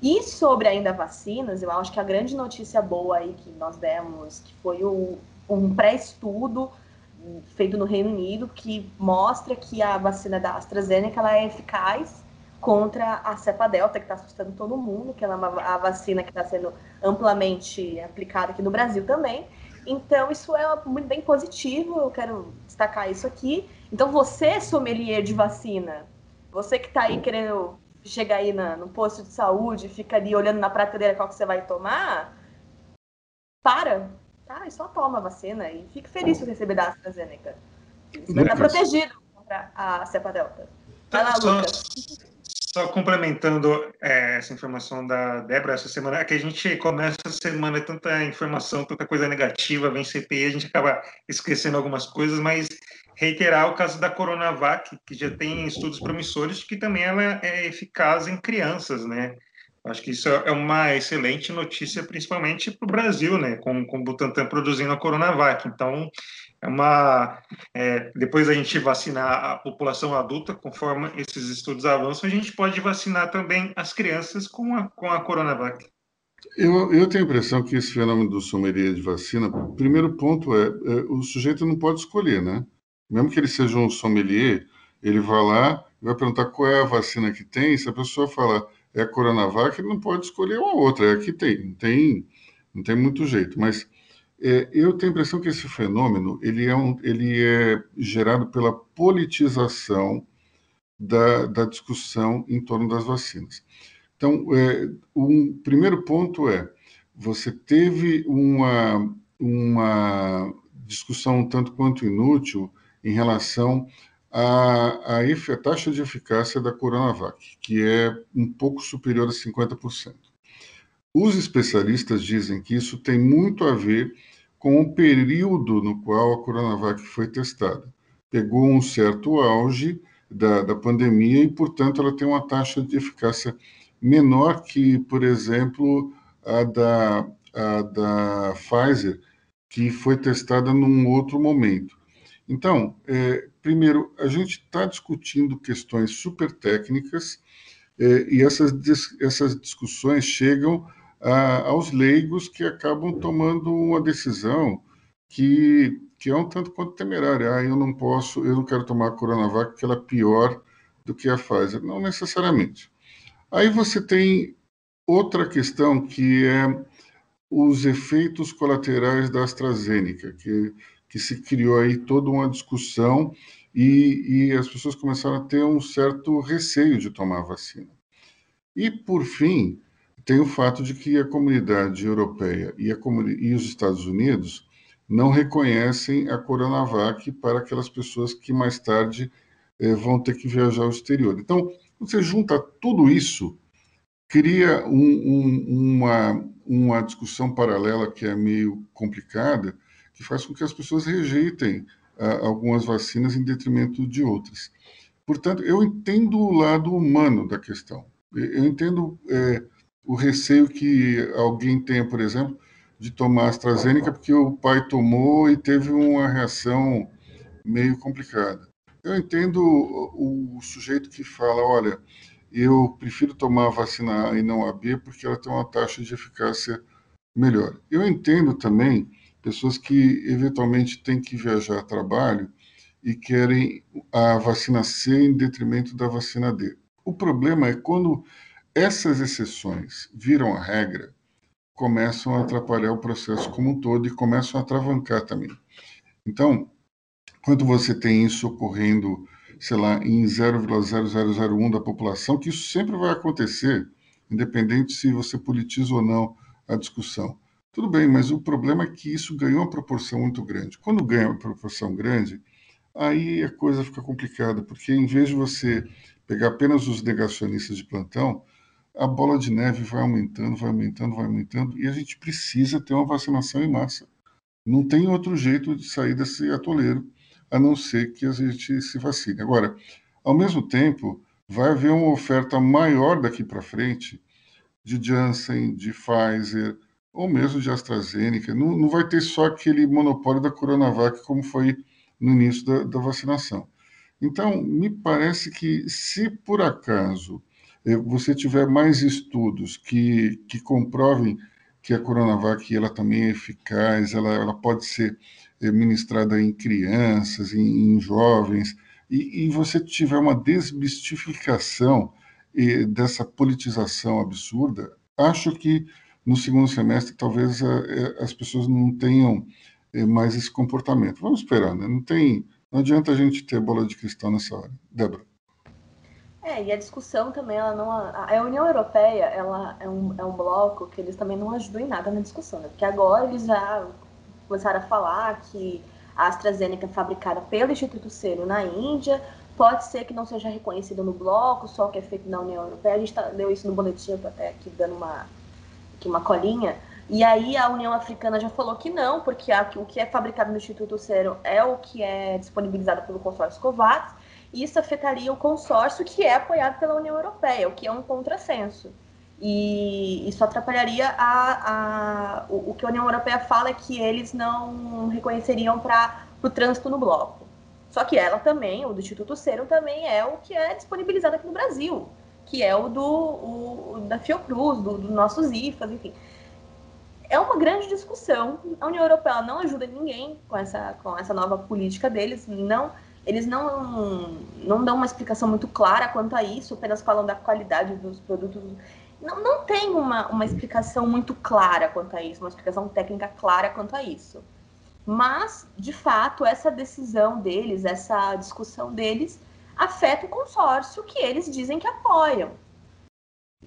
E sobre ainda vacinas, eu acho que a grande notícia boa aí que nós demos, que foi o, um pré-estudo feito no Reino Unido, que mostra que a vacina da AstraZeneca ela é eficaz contra a cepa delta, que está assustando todo mundo, que ela é uma, a vacina que está sendo amplamente aplicada aqui no Brasil também. Então, isso é muito bem positivo, eu quero destacar isso aqui. Então, você, sommelier de vacina, você que está aí querendo chegar aí na, no posto de saúde, fica ali olhando na prateleira qual que você vai tomar, para, E só toma a vacina e fique feliz por receber da AstraZeneca. Você vai estar protegido contra a cepa delta. Vai lá, Lucas. Só complementando é, essa informação da Débora, essa semana, é que a gente começa a semana tanta informação, tanta coisa negativa, vem CPI, a gente acaba esquecendo algumas coisas, mas reiterar o caso da Coronavac, que já tem estudos promissores que também ela é eficaz em crianças, né? Acho que isso é uma excelente notícia, principalmente para o Brasil, né? Com, o Butantan produzindo a Coronavac. Então, é uma. É, depois a gente vacinar a população adulta, conforme esses estudos avançam, a gente pode vacinar também as crianças com a, com a Coronavac. Eu, eu tenho a impressão que esse fenômeno do sommelier de vacina, o primeiro ponto é, é, o sujeito não pode escolher, né? Mesmo que ele seja um sommelier, ele vai lá vai perguntar qual é a vacina que tem, se a pessoa falar é a Coronavac, não pode escolher uma outra, é a que tem, não tem, não tem muito jeito, mas é, eu tenho a impressão que esse fenômeno ele é, um, ele é gerado pela politização da, da discussão em torno das vacinas. Então, é, um primeiro ponto é, você teve uma, uma discussão um tanto quanto inútil em relação à, à taxa de eficácia da Coronavac, que é um pouco superior a 50%. Os especialistas dizem que isso tem muito a ver com o período no qual a Coronavac foi testada. Pegou um certo auge da, da pandemia e, portanto, ela tem uma taxa de eficácia menor que, por exemplo, a da, a da Pfizer, que foi testada num outro momento. Então, é, primeiro, a gente está discutindo questões super técnicas é, e essas, essas discussões chegam aos leigos que acabam tomando uma decisão que, que é um tanto quanto temerária. Ah, eu não posso, eu não quero tomar a Coronavac porque ela é pior do que a Pfizer. Não necessariamente. Aí você tem outra questão que é os efeitos colaterais da AstraZeneca, que, que se criou aí toda uma discussão e, e as pessoas começaram a ter um certo receio de tomar a vacina. E, por fim, tem o fato de que a comunidade europeia e, a e os Estados Unidos não reconhecem a Coronavac para aquelas pessoas que mais tarde eh, vão ter que viajar ao exterior. Então, você junta tudo isso, cria um, um, uma, uma discussão paralela que é meio complicada, que faz com que as pessoas rejeitem ah, algumas vacinas em detrimento de outras. Portanto, eu entendo o lado humano da questão. Eu entendo eh, o receio que alguém tenha, por exemplo, de tomar AstraZeneca porque o pai tomou e teve uma reação meio complicada. Eu entendo o sujeito que fala, olha, eu prefiro tomar a vacina A e não a B porque ela tem uma taxa de eficácia melhor. Eu entendo também pessoas que eventualmente têm que viajar a trabalho e querem a vacina C em detrimento da vacina D. O problema é quando essas exceções viram a regra, começam a atrapalhar o processo como um todo e começam a atravancar também. Então, quando você tem isso ocorrendo, sei lá, em 0,0001 da população, que isso sempre vai acontecer, independente se você politiza ou não a discussão. Tudo bem, mas o problema é que isso ganhou uma proporção muito grande. Quando ganha uma proporção grande, aí a coisa fica complicada, porque em vez de você pegar apenas os negacionistas de plantão, a bola de neve vai aumentando, vai aumentando, vai aumentando, e a gente precisa ter uma vacinação em massa. Não tem outro jeito de sair desse atoleiro, a não ser que a gente se vacine. Agora, ao mesmo tempo, vai haver uma oferta maior daqui para frente de Janssen, de Pfizer, ou mesmo de AstraZeneca. Não, não vai ter só aquele monopólio da Coronavac, como foi no início da, da vacinação. Então, me parece que, se por acaso eh, você tiver mais estudos que, que comprovem que a Coronavac ela também é eficaz, ela, ela pode ser eh, ministrada em crianças, em, em jovens, e, e, você tiver uma desmistificação eh, dessa politização absurda, acho que no segundo semestre talvez a, as pessoas não tenham mais esse comportamento. Vamos esperar, né? Não tem não adianta a gente ter bola de cristal nessa hora. Débora. É, e a discussão também, ela não. A União Europeia, ela é um, é um bloco que eles também não ajudam em nada na discussão, né? Porque agora eles já começaram a falar que a AstraZeneca fabricada pelo Instituto Serum na Índia, pode ser que não seja reconhecida no bloco, só que é feito na União Europeia. A gente tá, deu isso no boletim, eu tô até aqui dando uma, aqui uma colinha. E aí a União Africana já falou que não, porque a, o que é fabricado no Instituto Serum é o que é disponibilizado pelo consórcio COVAX, e isso afetaria o consórcio que é apoiado pela União Europeia, o que é um contrassenso. E isso atrapalharia a, a o, o, que a União Europeia fala é que eles não reconheceriam para o trânsito no bloco. Só que ela também, o do Instituto Serum, também é o que é disponibilizado aqui no Brasil, que é o do o, da Fiocruz, do nossos IFAs, enfim é uma grande discussão. A União Europeia não ajuda ninguém com essa, com essa nova política deles. Não, eles não, não dão uma explicação muito clara quanto a isso, apenas falam da qualidade dos produtos. Não, não tem uma, uma explicação muito clara quanto a isso, uma explicação técnica clara quanto a isso. Mas, de fato, essa decisão deles, essa discussão deles, afeta o consórcio que eles dizem que apoiam.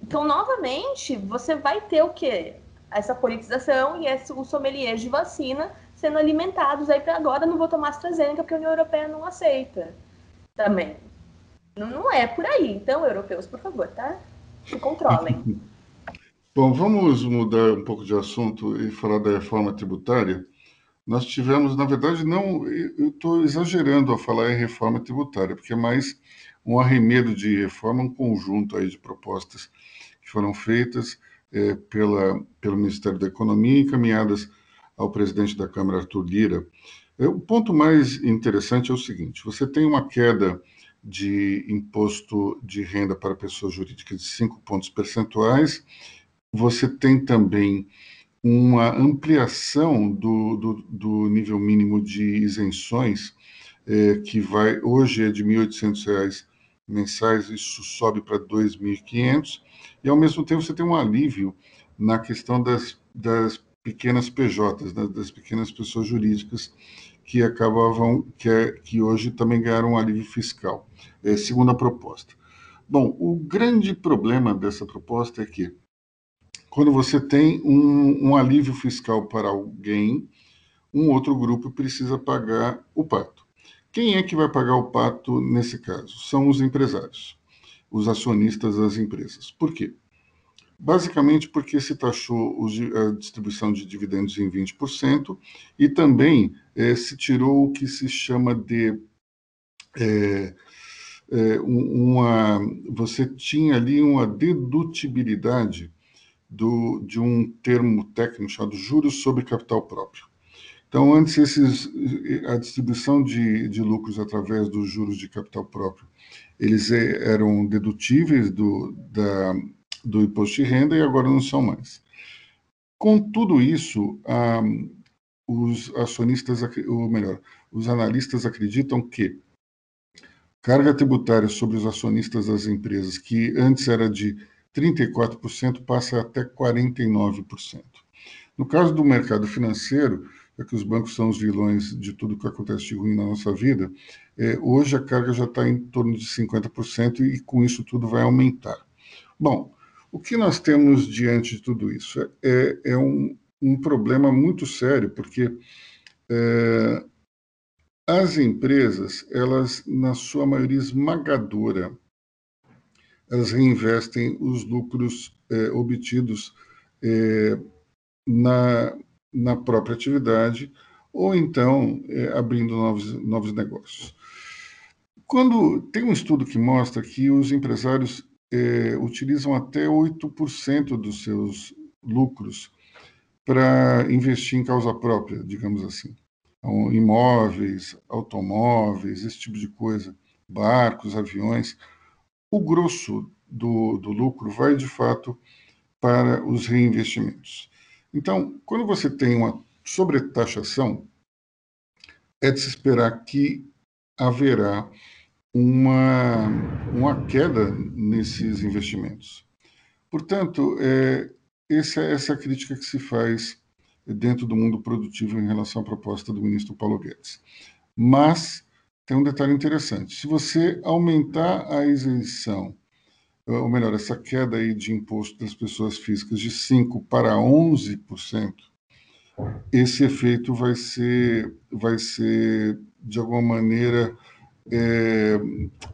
Então, novamente, você vai ter o quê? essa politização e esse, os sommeliers de vacina sendo alimentados aí para agora não vou tomar AstraZeneca porque a União Europeia não aceita também. Não, não é por aí. Então, europeus, por favor, tá? Se controlem. (laughs) Bom, vamos mudar um pouco de assunto e falar da reforma tributária. Nós tivemos, na verdade, não, eu estou exagerando ao falar em reforma tributária, porque é mais um arremedo de reforma, um conjunto aí de propostas que foram feitas é, pela, pelo Ministério da Economia, encaminhadas ao presidente da Câmara, Arthur Lira. É, o ponto mais interessante é o seguinte: você tem uma queda de imposto de renda para pessoas jurídicas de 5 pontos percentuais, você tem também uma ampliação do, do, do nível mínimo de isenções, é, que vai hoje é de R$ 1.800 mensais, isso sobe para R$ 2.500, e ao mesmo tempo você tem um alívio na questão das, das pequenas PJs, né, das pequenas pessoas jurídicas que acabavam, que, é, que hoje também ganharam um alívio fiscal, é, segundo a proposta. Bom, o grande problema dessa proposta é que quando você tem um, um alívio fiscal para alguém, um outro grupo precisa pagar o pato. Quem é que vai pagar o pato nesse caso? São os empresários os acionistas das empresas. Por quê? Basicamente porque se taxou a distribuição de dividendos em 20% e também é, se tirou o que se chama de é, é, uma você tinha ali uma dedutibilidade do, de um termo técnico chamado juros sobre capital próprio. Então, antes, esses, a distribuição de, de lucros através dos juros de capital próprio eles eram dedutíveis do, da, do imposto de renda e agora não são mais. Com tudo isso, ah, os acionistas, ou melhor, os analistas acreditam que carga tributária sobre os acionistas das empresas, que antes era de 34%, passa até 49%. No caso do mercado financeiro, é que os bancos são os vilões de tudo que acontece de ruim na nossa vida, é, hoje a carga já está em torno de 50% e com isso tudo vai aumentar. Bom, o que nós temos diante de tudo isso? É, é um, um problema muito sério, porque é, as empresas, elas, na sua maioria esmagadora, elas reinvestem os lucros é, obtidos é, na, na própria atividade ou então é, abrindo novos, novos negócios. Quando tem um estudo que mostra que os empresários é, utilizam até 8% dos seus lucros para investir em causa própria, digamos assim imóveis, automóveis, esse tipo de coisa, barcos, aviões. O grosso do, do lucro vai, de fato, para os reinvestimentos. Então, quando você tem uma sobretaxação, é de se esperar que haverá uma, uma queda nesses investimentos. Portanto, é, essa, essa é a crítica que se faz dentro do mundo produtivo em relação à proposta do ministro Paulo Guedes. Mas tem um detalhe interessante: se você aumentar a isenção, ou melhor, essa queda aí de imposto das pessoas físicas de 5% para 11%, esse efeito vai ser, vai ser de alguma maneira, é,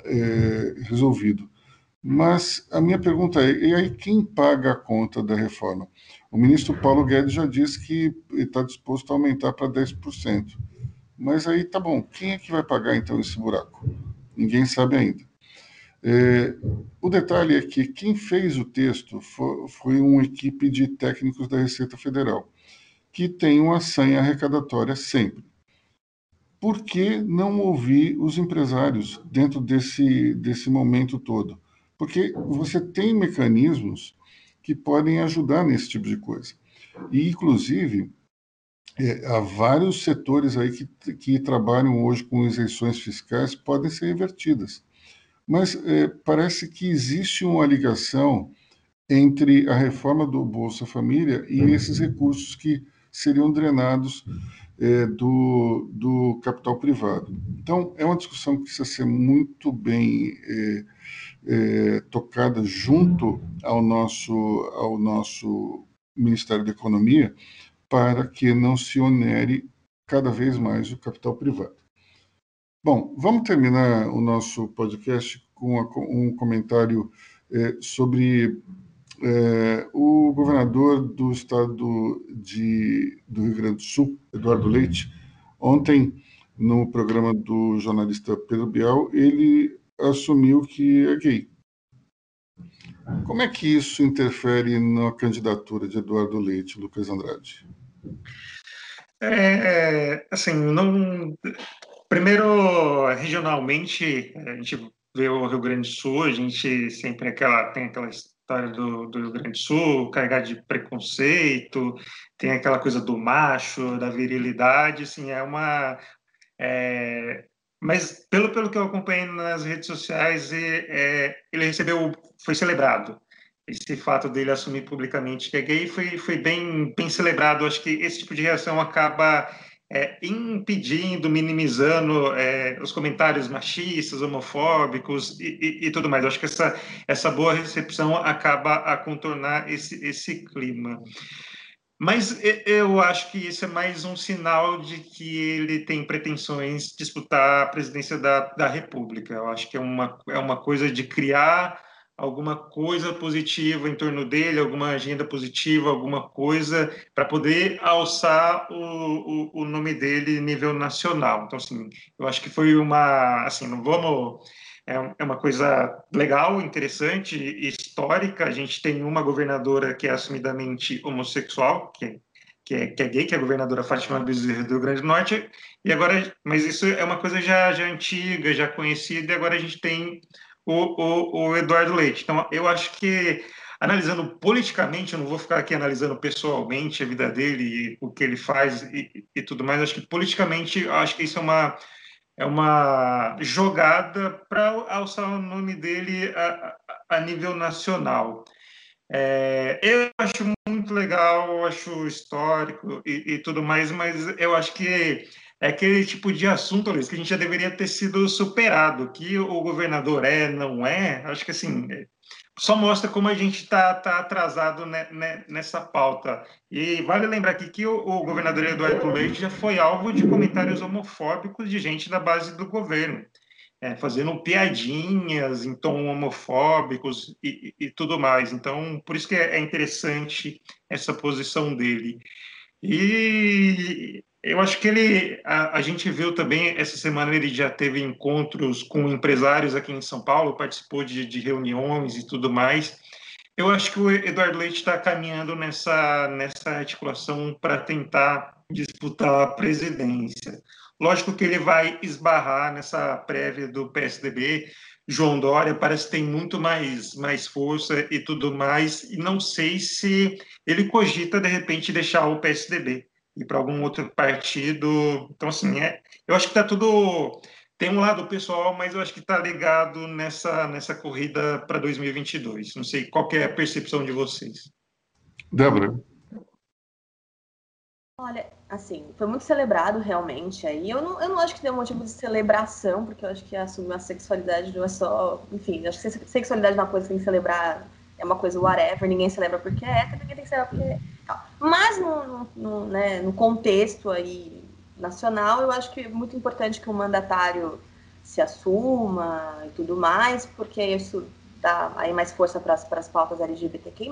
é, resolvido. Mas a minha pergunta é: e aí quem paga a conta da reforma? O ministro Paulo Guedes já disse que está disposto a aumentar para 10%. Mas aí tá bom, quem é que vai pagar então esse buraco? Ninguém sabe ainda. É, o detalhe é que quem fez o texto foi, foi uma equipe de técnicos da Receita Federal, que tem uma senha arrecadatória sempre. Por que não ouvir os empresários dentro desse, desse momento todo? Porque você tem mecanismos que podem ajudar nesse tipo de coisa. E, inclusive, é, há vários setores aí que, que trabalham hoje com isenções fiscais podem ser revertidas. Mas é, parece que existe uma ligação entre a reforma do Bolsa Família e esses recursos que seriam drenados é, do, do capital privado. Então, é uma discussão que precisa ser muito bem é, é, tocada junto ao nosso, ao nosso Ministério da Economia para que não se onere cada vez mais o capital privado. Bom, vamos terminar o nosso podcast com um comentário é, sobre é, o governador do estado de, do Rio Grande do Sul, Eduardo Leite, ontem, no programa do jornalista Pedro Bial, ele assumiu que é gay. Como é que isso interfere na candidatura de Eduardo Leite, Lucas Andrade? É, é, assim, não. Primeiro, regionalmente, a gente vê o Rio Grande do Sul, a gente sempre aquela, tem aquela história do, do Rio Grande do Sul, carregada de preconceito, tem aquela coisa do macho, da virilidade, assim, é uma. É, mas pelo, pelo que eu acompanhei nas redes sociais, é, ele recebeu, foi celebrado. Esse fato dele assumir publicamente que é gay foi, foi bem, bem celebrado. Acho que esse tipo de reação acaba é, impedindo, minimizando é, os comentários machistas, homofóbicos e, e, e, tudo mais. Acho que essa, essa boa recepção acaba a contornar esse, esse clima. Mas eu acho que isso é mais um sinal de que ele tem pretensões de disputar a presidência da, da República. Eu acho que é uma, é uma coisa de criar alguma coisa positiva em torno dele, alguma agenda positiva, alguma coisa para poder alçar o, o, o nome dele nível nacional. Então, assim, eu acho que foi uma, assim, não vamos é, é uma coisa legal, interessante, histórica. A gente tem uma governadora que é assumidamente homossexual, que, que, é, que é gay, que é a governadora Fátima Bezerra do Rio Grande do Norte. E agora, mas isso é uma coisa já, já antiga, já conhecida, e agora a gente tem o, o, o Eduardo Leite. Então, eu acho que analisando politicamente, eu não vou ficar aqui analisando pessoalmente a vida dele e o que ele faz e, e tudo mais. Acho que politicamente, acho que isso é uma é uma jogada para alçar o nome dele a, a nível nacional. É, eu acho muito legal, acho histórico e, e, tudo mais, mas eu acho que é aquele tipo de assunto, Luiz, que a gente já deveria ter sido superado, que o governador é, não é, acho que assim, só mostra como a gente está tá atrasado né, né, nessa pauta. E vale lembrar aqui que o, o, governador Eduardo Leite já foi alvo de comentários homofóbicos de gente da base do governo, é, fazendo piadinhas em tom homofóbicos e, e, e, tudo mais. Então, por isso que é, é interessante essa posição dele. E eu acho que ele, a, a, gente viu também, essa semana ele já teve encontros com empresários aqui em São Paulo, participou de, de reuniões e tudo mais. Eu acho que o Eduardo Leite está caminhando nessa, nessa articulação para tentar disputar a presidência. Lógico que ele vai esbarrar nessa prévia do PSDB. João Dória parece que tem muito mais, mais força e tudo mais, e não sei se ele cogita, de repente, deixar o PSDB ir para algum outro partido. Então, assim, é, eu acho que está tudo. Tem um lado pessoal, mas eu acho que está ligado nessa, nessa corrida para 2022. Não sei qual é a percepção de vocês. Débora. Olha, assim, foi muito celebrado realmente aí. Eu não, eu não acho que tenha um motivo de celebração, porque eu acho que assumir a sexualidade não é só. Enfim, acho que sexualidade é uma coisa que tem que celebrar, é uma coisa whatever, ninguém celebra porque é hétero, ninguém tem que celebrar porque mas no, no, né, no contexto aí nacional, eu acho que é muito importante que o mandatário se assuma e tudo mais, porque isso dá aí mais força para as pautas LGBTQI+.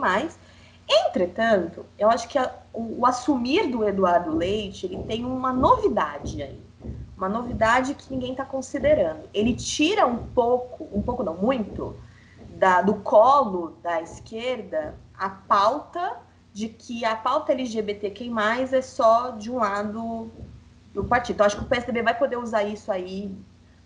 Entretanto, eu acho que a, o, o, assumir do Eduardo Leite, ele tem uma novidade aí. Uma novidade que ninguém está considerando. Ele tira um pouco, um pouco não, muito, da, do colo da esquerda a pauta de que a pauta LGBTQI+, é só de um lado do partido. Então, acho que o PSDB vai poder usar isso aí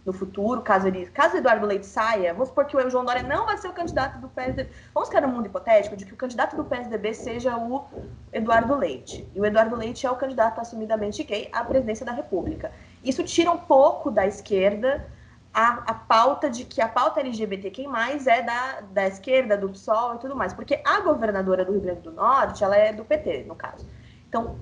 no futuro, caso ele, caso Eduardo Leite saia, vamos supor que o João Dória não vai ser o candidato do PSDB. Vamos criar um mundo hipotético de que o candidato do PSDB seja o Eduardo Leite. E o Eduardo Leite é o candidato assumidamente gay à presidência da República. Isso tira um pouco da esquerda a, a pauta de que a pauta LGBTQI+, é da, da esquerda, do PSOL e tudo mais, porque a governadora do Rio Grande do Norte, ela é do PT, no caso. Então,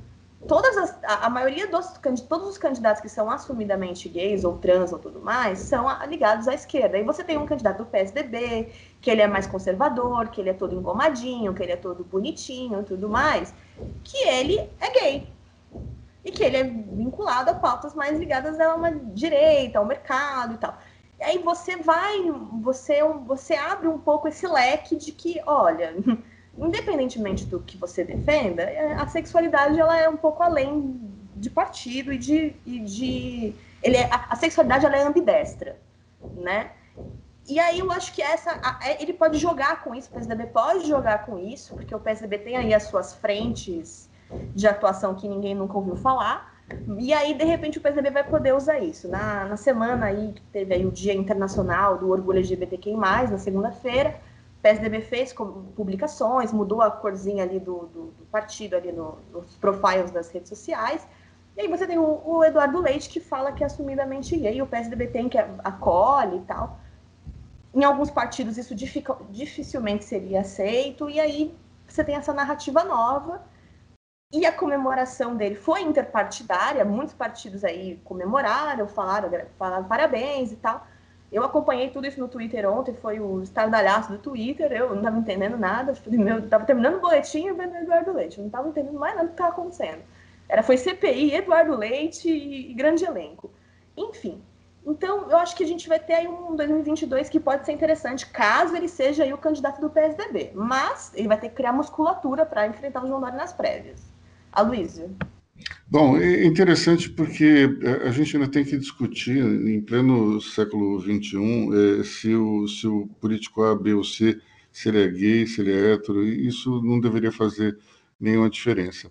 todas as, a, a maioria dos todos os candidatos que são assumidamente gays ou trans ou tudo mais são ligados à esquerda. E você tem um candidato do PSDB, que ele é mais conservador, que ele é todo engomadinho, que ele é todo bonitinho e tudo mais, que ele é gay e que ele é vinculado a pautas mais ligadas a uma direita, ao mercado e tal. E aí você vai, você, você abre um pouco esse leque de que, olha, (laughs) independentemente do que você defenda, é, a sexualidade ela é um pouco além de partido e de, e de ele é, a, a sexualidade ela é ambidestra, né? E aí eu acho que essa é, ele pode jogar com isso, o PSDB pode jogar com isso, porque o PSDB tem aí as suas frentes de atuação que ninguém nunca ouviu falar. E aí, de repente, o PSDB vai poder usar isso. Na, na semana aí, que teve aí o Dia Internacional do Orgulho LGBTQI+, na segunda-feira, o PSDB fez publicações, mudou a corzinha ali do, do, do partido ali no, nos profiles das redes sociais. E aí você tem o, o, Eduardo Leite que fala que é assumidamente gay, o PSDB tem que acolhe e tal. Em alguns partidos isso dificilmente seria aceito, e aí você tem essa narrativa nova e a comemoração dele foi interpartidária, muitos partidos aí comemoraram, falaram, falaram parabéns e tal. Eu acompanhei tudo isso no Twitter ontem, foi o estardalhaço do Twitter, eu não estava entendendo nada, estava terminando o boletim e vendo Eduardo Leite, eu não estava entendendo mais nada do que estava acontecendo. Era, foi CPI, Eduardo Leite e grande elenco. Enfim, então eu acho que a gente vai ter aí um 2022 que pode ser interessante, caso ele seja aí o candidato do PSDB. Mas ele vai ter que criar musculatura para enfrentar o João Dória nas prévias. Aloysio. Bom, é interessante porque é, a gente ainda tem que discutir, em pleno século XXI, é, se, o, se o político A, B ou C, se ele é gay, se ele é hétero, isso não deveria fazer nenhuma diferença.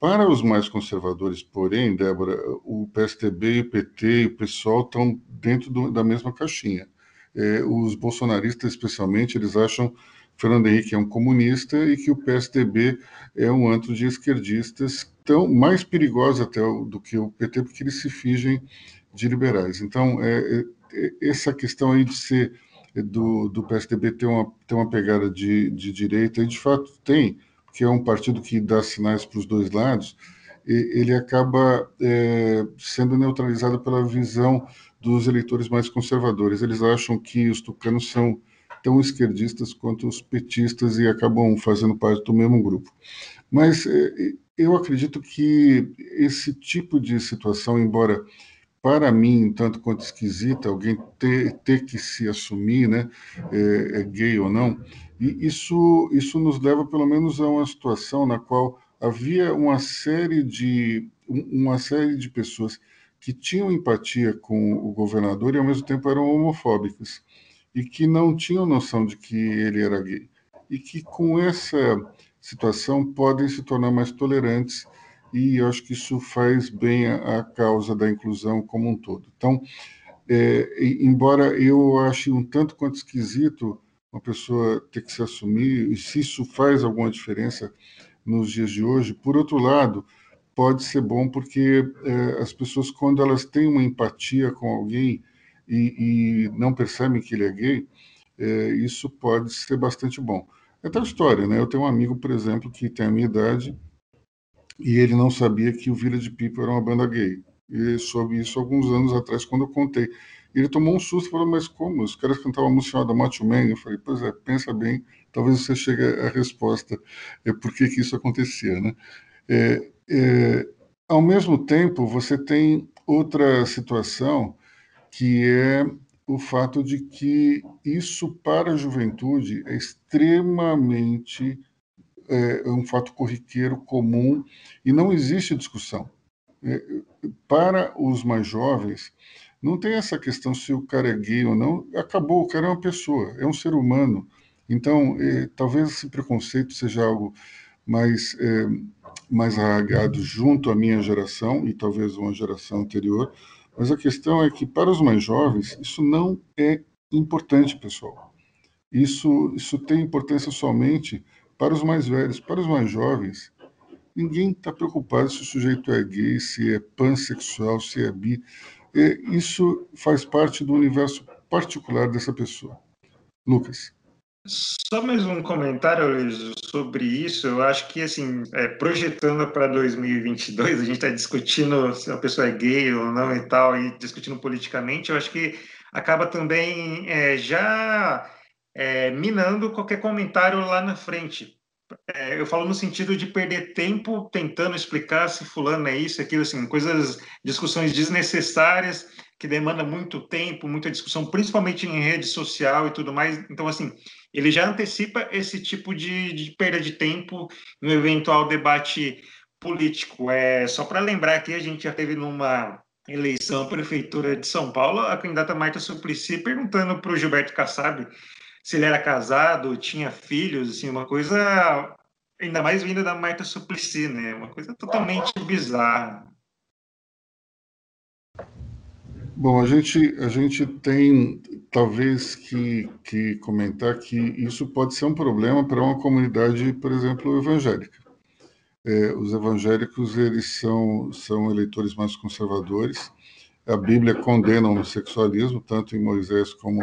Para os mais conservadores, porém, Débora, o PSTB, o PT e o PSOL estão dentro do, da mesma caixinha. É, os bolsonaristas, especialmente, eles acham Fernando Henrique é um comunista e que o PSDB é um antro de esquerdistas, tão mais perigoso até do que o PT, porque eles se fingem de liberais. Então, é, é, essa questão aí de ser do, do PSDB ter uma, ter uma pegada de, de direita, e de fato tem, que é um partido que dá sinais para os dois lados, ele acaba é, sendo neutralizado pela visão dos eleitores mais conservadores. Eles acham que os tucanos são tão esquerdistas quanto os petistas e acabam fazendo parte do mesmo grupo. Mas é, eu acredito que esse tipo de situação, embora para mim, tanto quanto esquisita, alguém ter, ter que se assumir, né, é, é gay ou não, e isso, isso nos leva pelo menos a uma situação na qual havia uma série de uma série de pessoas que tinham empatia com o governador e ao mesmo tempo eram homofóbicas e que não tinham noção de que ele era gay e que com essa situação podem se tornar mais tolerantes e eu acho que isso faz bem à causa da inclusão como um todo. Então, é, embora eu ache um tanto quanto esquisito uma pessoa ter que se assumir, e se isso faz alguma diferença nos dias de hoje, por outro lado, pode ser bom porque é, as pessoas, quando elas têm uma empatia com alguém e, e não percebem que ele é gay, é, isso pode ser bastante bom. É tal história, né? Eu tenho um amigo, por exemplo, que tem a minha idade e ele não sabia que o Village People era uma banda gay. E soube isso alguns anos atrás, quando eu contei. Ele tomou um susto e falou, mas como? Os caras cantavam uma música chamada Macho Man. Eu falei, pois é, pensa bem, talvez você chegue à resposta é por que, que isso acontecia, né? É, é, ao mesmo tempo, você tem outra situação que é o fato de que isso para a juventude é extremamente é, é um fato corriqueiro comum e não existe discussão. É, para os mais jovens, não tem essa questão se o cara é gay ou não, acabou, o cara é uma pessoa, é um ser humano. Então, é, talvez esse preconceito seja algo mais, é, mais arraigado junto à minha geração e talvez uma geração anterior, mas a questão é que para os mais jovens isso não é importante, pessoal. Isso, isso tem importância somente para os mais velhos, para os mais jovens, ninguém está preocupado se o sujeito é gay, se é pansexual, se é bi. É, isso faz parte do universo particular dessa pessoa. Lucas. Só mais um comentário, sobre isso. Eu acho que, assim, é, projetando para 2022, a gente está discutindo se a pessoa é gay ou não e tal, e discutindo politicamente, eu acho que acaba também é, já é, minando qualquer comentário lá na frente. É, eu falo no sentido de perder tempo tentando explicar se fulano é isso, aquilo, assim, coisas, discussões desnecessárias que demandam muito tempo, muita discussão, principalmente em rede social e tudo mais. Então, assim, ele já antecipa esse tipo de, de perda de tempo no eventual debate político. É só para lembrar que a gente já teve numa eleição à prefeitura de São Paulo a candidata Marta Suplicy perguntando para o Gilberto Kassab se ele era casado, tinha filhos, assim, uma coisa ainda mais vinda da Marta Suplicy, né? Uma coisa totalmente bizarra. Bom, a gente, a gente tem talvez que, que comentar que isso pode ser um problema para uma comunidade, por exemplo, evangélica. É, os evangélicos eles são, são eleitores mais conservadores a Bíblia condena o homossexualismo, tanto em Moisés como,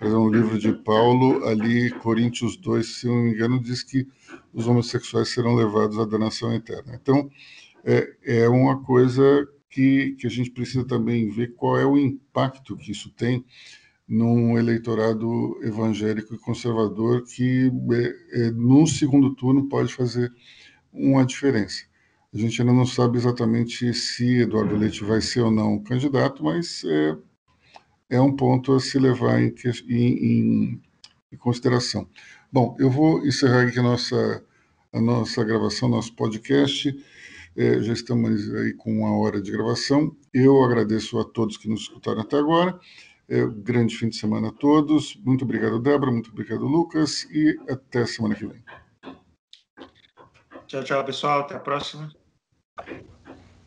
no livro de Paulo, ali, Coríntios 2, se não me engano, diz que os homossexuais serão levados à danação eterna. Então, é, é uma coisa que, que a gente precisa também ver qual é o impacto que isso tem num eleitorado evangélico e conservador que, é, é, num segundo turno, pode fazer uma diferença. A gente ainda não sabe exatamente se Eduardo Leite vai ser ou não candidato, mas é, é um ponto a se levar em, em, em consideração. Bom, eu vou encerrar aqui a nossa, a nossa gravação, nosso podcast. É, já estamos aí com uma hora de gravação. Eu agradeço a todos que nos escutaram até agora. É, grande fim de semana a todos. Muito obrigado, Débora. Muito obrigado, Lucas. E até semana que vem. Tchau, tchau, pessoal. Até a próxima.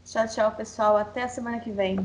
Tchau, tchau, pessoal. Até a semana que vem.